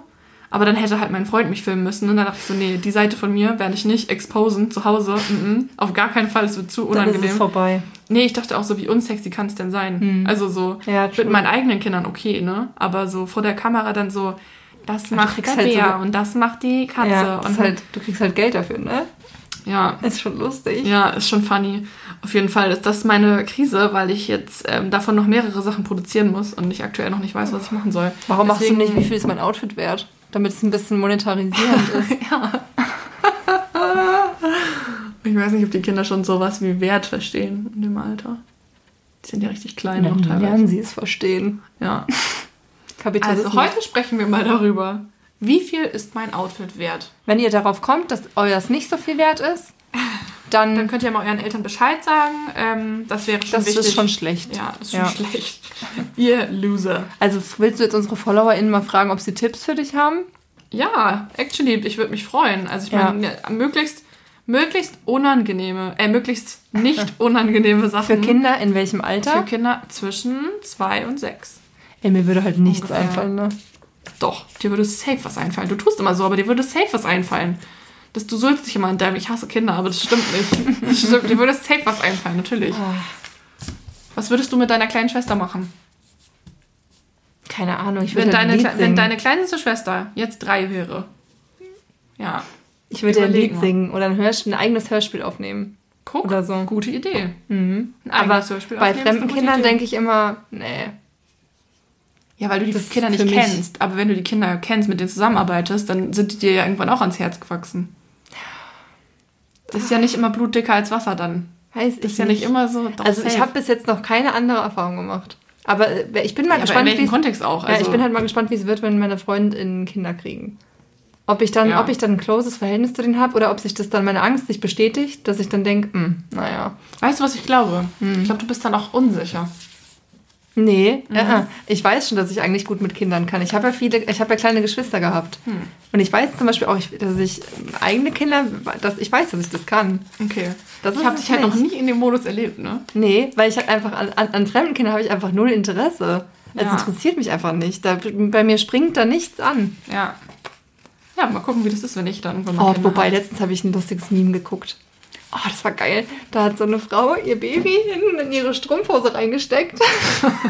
Aber dann hätte halt mein Freund mich filmen müssen. Und dann dachte ich so, nee, die Seite von mir werde ich nicht exposen zu Hause. Mm -mm, auf gar keinen Fall, es wird zu unangenehm. Dann ist es vorbei. Nee, ich dachte auch so, wie unsexy kann es denn sein? Hm. Also so ja, mit meinen eigenen Kindern okay, ne? Aber so vor der Kamera dann so, das macht der halt Bär so und das macht die Katze. Ja, und halt, du kriegst halt Geld dafür, ne? Ja. Ist schon lustig. Ja, ist schon funny. Auf jeden Fall ist das meine Krise, weil ich jetzt ähm, davon noch mehrere Sachen produzieren muss und ich aktuell noch nicht weiß, was ich machen soll. Warum machst du Deswegen- nicht, wie viel ist mein Outfit wert? Damit es ein bisschen monetarisierend ist. Ich weiß nicht, ob die Kinder schon sowas wie Wert verstehen in dem Alter. Die sind ja richtig klein noch Dann teilweise. lernen sie es verstehen. Ja. Kapitalismus. Also heute sprechen wir mal darüber, wie viel ist mein Outfit wert? Wenn ihr darauf kommt, dass euers nicht so viel wert ist, dann, Dann könnt ihr mal euren Eltern Bescheid sagen. Ähm, das wäre schon das wichtig. ist schon schlecht. ja, das ist schon Ja. schlecht. Ihr Loser. Also willst du jetzt unsere FollowerInnen mal fragen, ob sie Tipps für dich haben? Ja, actually, ich würde mich freuen. Also ich Ja. meine, möglichst, möglichst unangenehme, äh, möglichst nicht unangenehme Sachen. Für Kinder in welchem Alter? Für Kinder zwischen zwei und sechs. Ey, mir würde halt nichts Ungefähr. einfallen, ne? Doch, dir würde safe was einfallen. Du tust immer so, aber dir würde safe was einfallen. Das, du sollst dich immer an deinem, ich hasse Kinder, aber das stimmt nicht. Das stimmt, dir würde safe was einfallen, natürlich. Was würdest du mit deiner kleinen Schwester machen? Keine Ahnung, ich Wenn würde ein deine, Lied Kle- wenn singen. deine kleinste Schwester jetzt drei wäre. Ja, ich würde ein Lied singen oder ein, Hörspiel, ein eigenes Hörspiel aufnehmen. guck, Oder so. gute Idee. Mhm. Ein Aber bei fremden Kindern denke ich immer, nee. Ja, weil du die Das Kinder nicht kennst. Aber wenn du die Kinder kennst, mit denen zusammenarbeitest, dann sind die dir ja irgendwann auch ans Herz gewachsen. Das ist ja nicht immer blutdicker als Wasser dann. Weiß Das ich ist ja nicht immer so. Doch, Also ich safe. habe bis jetzt noch keine andere Erfahrung gemacht. Aber äh, ich bin mal ja, in gespannt, welchem es Kontext auch. Ja, Also, ich bin halt mal gespannt, wie es wird, wenn meine Freundinnen Kinder kriegen. Ob ich dann, Ja. ob ich dann ein closes Verhältnis zu denen habe oder ob sich das dann meine Angst sich bestätigt, dass ich dann denke, naja. weißt du, was ich glaube? Hm. Ich glaube, du bist dann auch unsicher. Nee, Mhm. äh, äh. ich weiß schon, dass ich eigentlich gut mit Kindern kann. Ich habe ja viele, ich habe ja kleine Geschwister gehabt. Hm. Und ich weiß zum Beispiel auch, dass ich eigene Kinder, dass ich weiß, dass ich das kann. Okay. Das ich habe dich halt noch nie in dem Modus erlebt, ne? Nee, weil ich halt einfach an, an, an fremden Kindern habe ich einfach null Interesse. Es Ja. interessiert mich einfach nicht. Da, bei mir springt da nichts an. Ja. Ja, mal gucken, wie das ist, wenn ich dann irgendwann mal Oh, wobei, hab. letztens habe ich ein lustiges Meme geguckt. Oh, das war geil. Da hat so eine Frau ihr Baby hinten in ihre Strumpfhose reingesteckt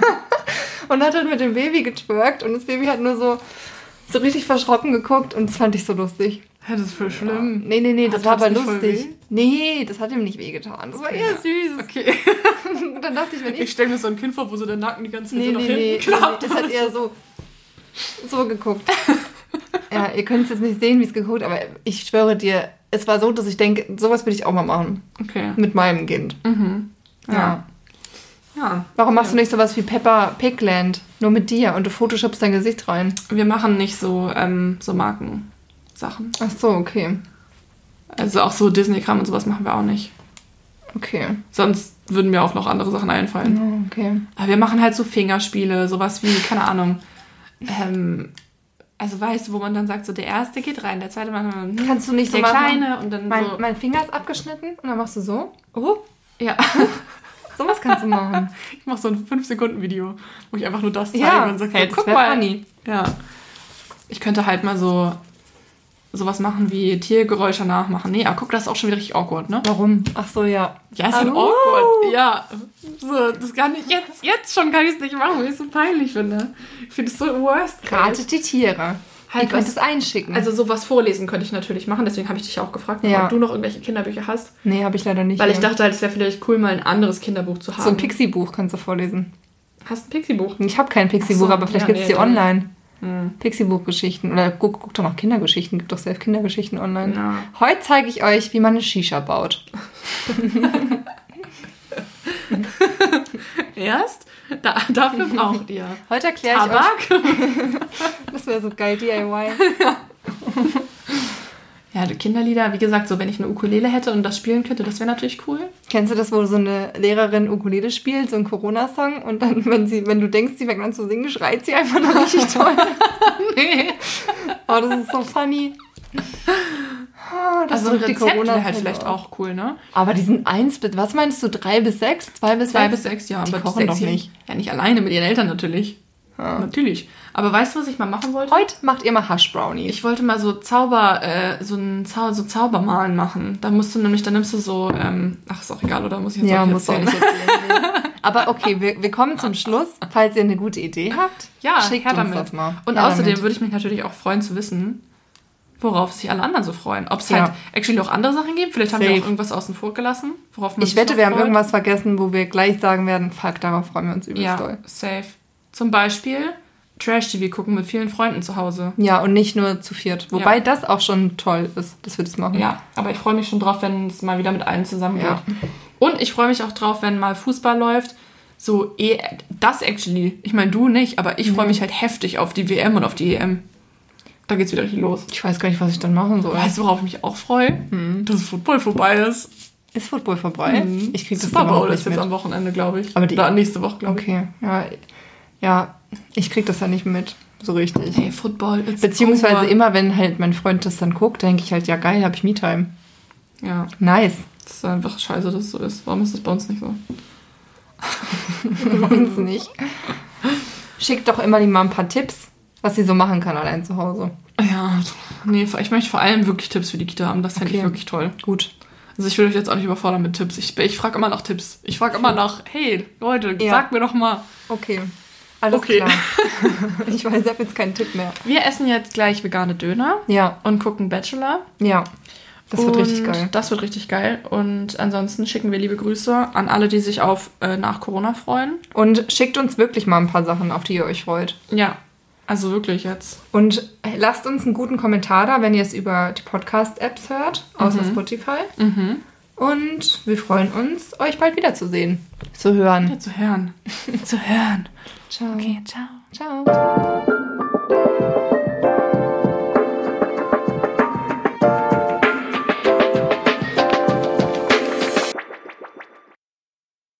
und hat dann mit dem Baby getwerkt und das Baby hat nur so, so richtig verschrocken geguckt und das fand ich so lustig. Ja, das ist voll schlimm. Nee, nee, nee, das Hat- war aber lustig. Nee, das hat ihm nicht wehgetan. Das war eher Ja. süß. Okay. Dann dachte ich, wenn Ich ich... stelle mir so ein Kind vor, wo so der Nacken die ganze Zeit Nee, so nach nee, nee, hinten nee, klappt. das hat eher so, so geguckt. Ja, ihr könnt es jetzt nicht sehen, wie es geguckt, aber ich schwöre dir, es war so, dass ich denke, sowas würde ich auch mal machen. Okay. Mit meinem Kind. Mhm. Ja. Ja. Ja. Warum machst du nicht sowas wie Peppa Pigland? Nur mit dir und du photoshopst dein Gesicht rein. Wir machen nicht so, ähm, so Markensachen. Ach so, okay. Also auch so Disney-Kram und sowas machen wir auch nicht. Okay. Sonst würden mir auch noch andere Sachen einfallen. Oh, okay. Aber wir machen halt so Fingerspiele, sowas wie, keine Ahnung. Ähm, also weißt du, wo man dann sagt, so der erste geht rein, der zweite macht hm, Kannst du nicht so der machen? kleine und dann Mein, so. mein Finger ist abgeschnitten und dann machst du so. Oh, ja, sowas kannst du machen. ich mache so ein 5-Sekunden-Video, wo ich einfach nur das zeige ja, und sage, hey, so, guck mal. funny. Ja. Ich könnte halt mal so sowas machen wie Tiergeräusche nachmachen. Nee, aber guck, das ist auch schon wieder richtig awkward, ne? Warum? Ach so, ja. Ja, ist halt awkward. Ja. So, das kann ich jetzt, jetzt schon kann ich es nicht machen, weil ich es so peinlich finde. Ich finde es so worst. case. Ratet die Tiere. Halt Ihr könnt es einschicken. Also sowas vorlesen könnte ich natürlich machen, deswegen habe ich dich auch gefragt, Ja. ob du noch irgendwelche Kinderbücher hast. nee, habe ich leider nicht. Weil ich hier. dachte halt, es wäre vielleicht cool, mal ein anderes Kinderbuch zu haben. so ein Pixie-Buch kannst du vorlesen. Hast ein Pixie-Buch? Ich habe kein Pixie-Buch, so, aber vielleicht ja, gibt es nee, die online. Hm. Pixie-Buch-Geschichten. Oder guck, guck doch noch Kindergeschichten. Gibt doch selbst Kindergeschichten online. Ja. Heute zeige ich euch, wie man eine Shisha baut. Erst? Da, dafür braucht ihr Heute erkläre ich euch. Das wäre so geil, DIY. Ja, die Kinderlieder, wie gesagt, so wenn ich eine Ukulele hätte und das spielen könnte, das wäre natürlich cool. Kennst du das, wo so eine Lehrerin Ukulele spielt, so ein Corona-Song und dann, wenn sie, wenn du denkst, sie fängt an zu singen, schreit sie einfach nur richtig toll. Nee. Oh, das ist so funny. Oh, das Also ein Rezept wäre halt vielleicht auch cool, ne? Aber die sind eins bis, was meinst du, drei bis sechs? Zwei bis Zwei sechs? bis sechs Jahre. Die aber kochen doch nicht. Ja, nicht alleine, mit ihren Eltern natürlich. Ja. Natürlich. Aber weißt du, was ich mal machen wollte? Heute macht ihr mal Hush Brownies. Ich wollte mal so Zauber, äh, so ein Zau so Zaubermalen machen. Da musst du nämlich, da nimmst du so, ähm, ach, ist auch egal, oder muss ich jetzt ja, auch nicht muss auch erzählen? nicht erzählen. Aber okay, wir, wir kommen zum Schluss. Falls ihr eine gute Idee habt, Ja, schickt her uns damit. das mal. Und Her außerdem damit. würde ich mich natürlich auch freuen zu wissen, worauf sich alle anderen so freuen. Ob es Ja. halt actually auch andere Sachen gibt. Vielleicht haben wir auch irgendwas außen vor gelassen, worauf man Ich wette, wir haben freut. irgendwas vergessen, wo wir gleich sagen werden, fuck, darauf freuen wir uns übelst Ja, doll. safe. Zum Beispiel Trash-TV gucken mit vielen Freunden zu Hause. Ja, und nicht nur zu viert. Wobei Ja. das auch schon toll ist, dass wir das machen. Ja, aber ich freue mich schon drauf, wenn es mal wieder mit allen zusammen geht. Ja. Und ich freue mich auch drauf, wenn mal Fußball läuft. So, eh, das actually. Ich meine, du nicht, aber ich Mhm. freue mich halt heftig auf die WM und auf die EM. Da geht's wieder richtig los. Ich weiß gar nicht, was ich dann machen soll. Weißt du, worauf ich mich auch freue? Mhm. Dass Football vorbei ist. Ist Football vorbei? Ich krieg das Super Bowl ist jetzt am Wochenende, glaube ich. Aber die- Oder nächste Woche, glaube ich. Okay, ja. Ja, ich krieg das ja nicht mit, so richtig. Hey, Football Beziehungsweise over. immer, wenn halt mein Freund das dann guckt, denke ich halt, ja geil, habe ich Me-Time. Ja, Nice. das ist einfach scheiße, dass es so ist. Warum ist das bei uns nicht so? Bei uns nicht. Schickt doch immer die mal ein paar Tipps, was sie so machen kann allein zu Hause. Ja, nee, ich möchte vor allem wirklich Tipps für die Kita haben. Das fände ich wirklich toll. Gut. Also ich will euch jetzt auch nicht überfordern mit Tipps. Ich, ich frage immer nach Tipps. Ich frage immer nach, hey, Leute, Ja. sagt mir doch mal. Okay. Alles Okay. klar. ich weiß, ich habe jetzt keinen Tipp mehr. Wir essen jetzt gleich vegane Döner Ja, und gucken Bachelor. ja. Das wird und richtig geil. Das wird richtig geil. Und ansonsten schicken wir liebe Grüße an alle, die sich auf äh, nach Corona freuen. Und schickt uns wirklich mal ein paar Sachen, auf die ihr euch freut. Ja, also wirklich jetzt. Und lasst uns einen guten Kommentar da, wenn ihr es über die Podcast-Apps hört, außer Spotify. Mhm. Und wir freuen uns, euch bald wiederzusehen. Zu hören. Ja, zu hören. zu hören. Ciao. Okay, ciao. Ciao.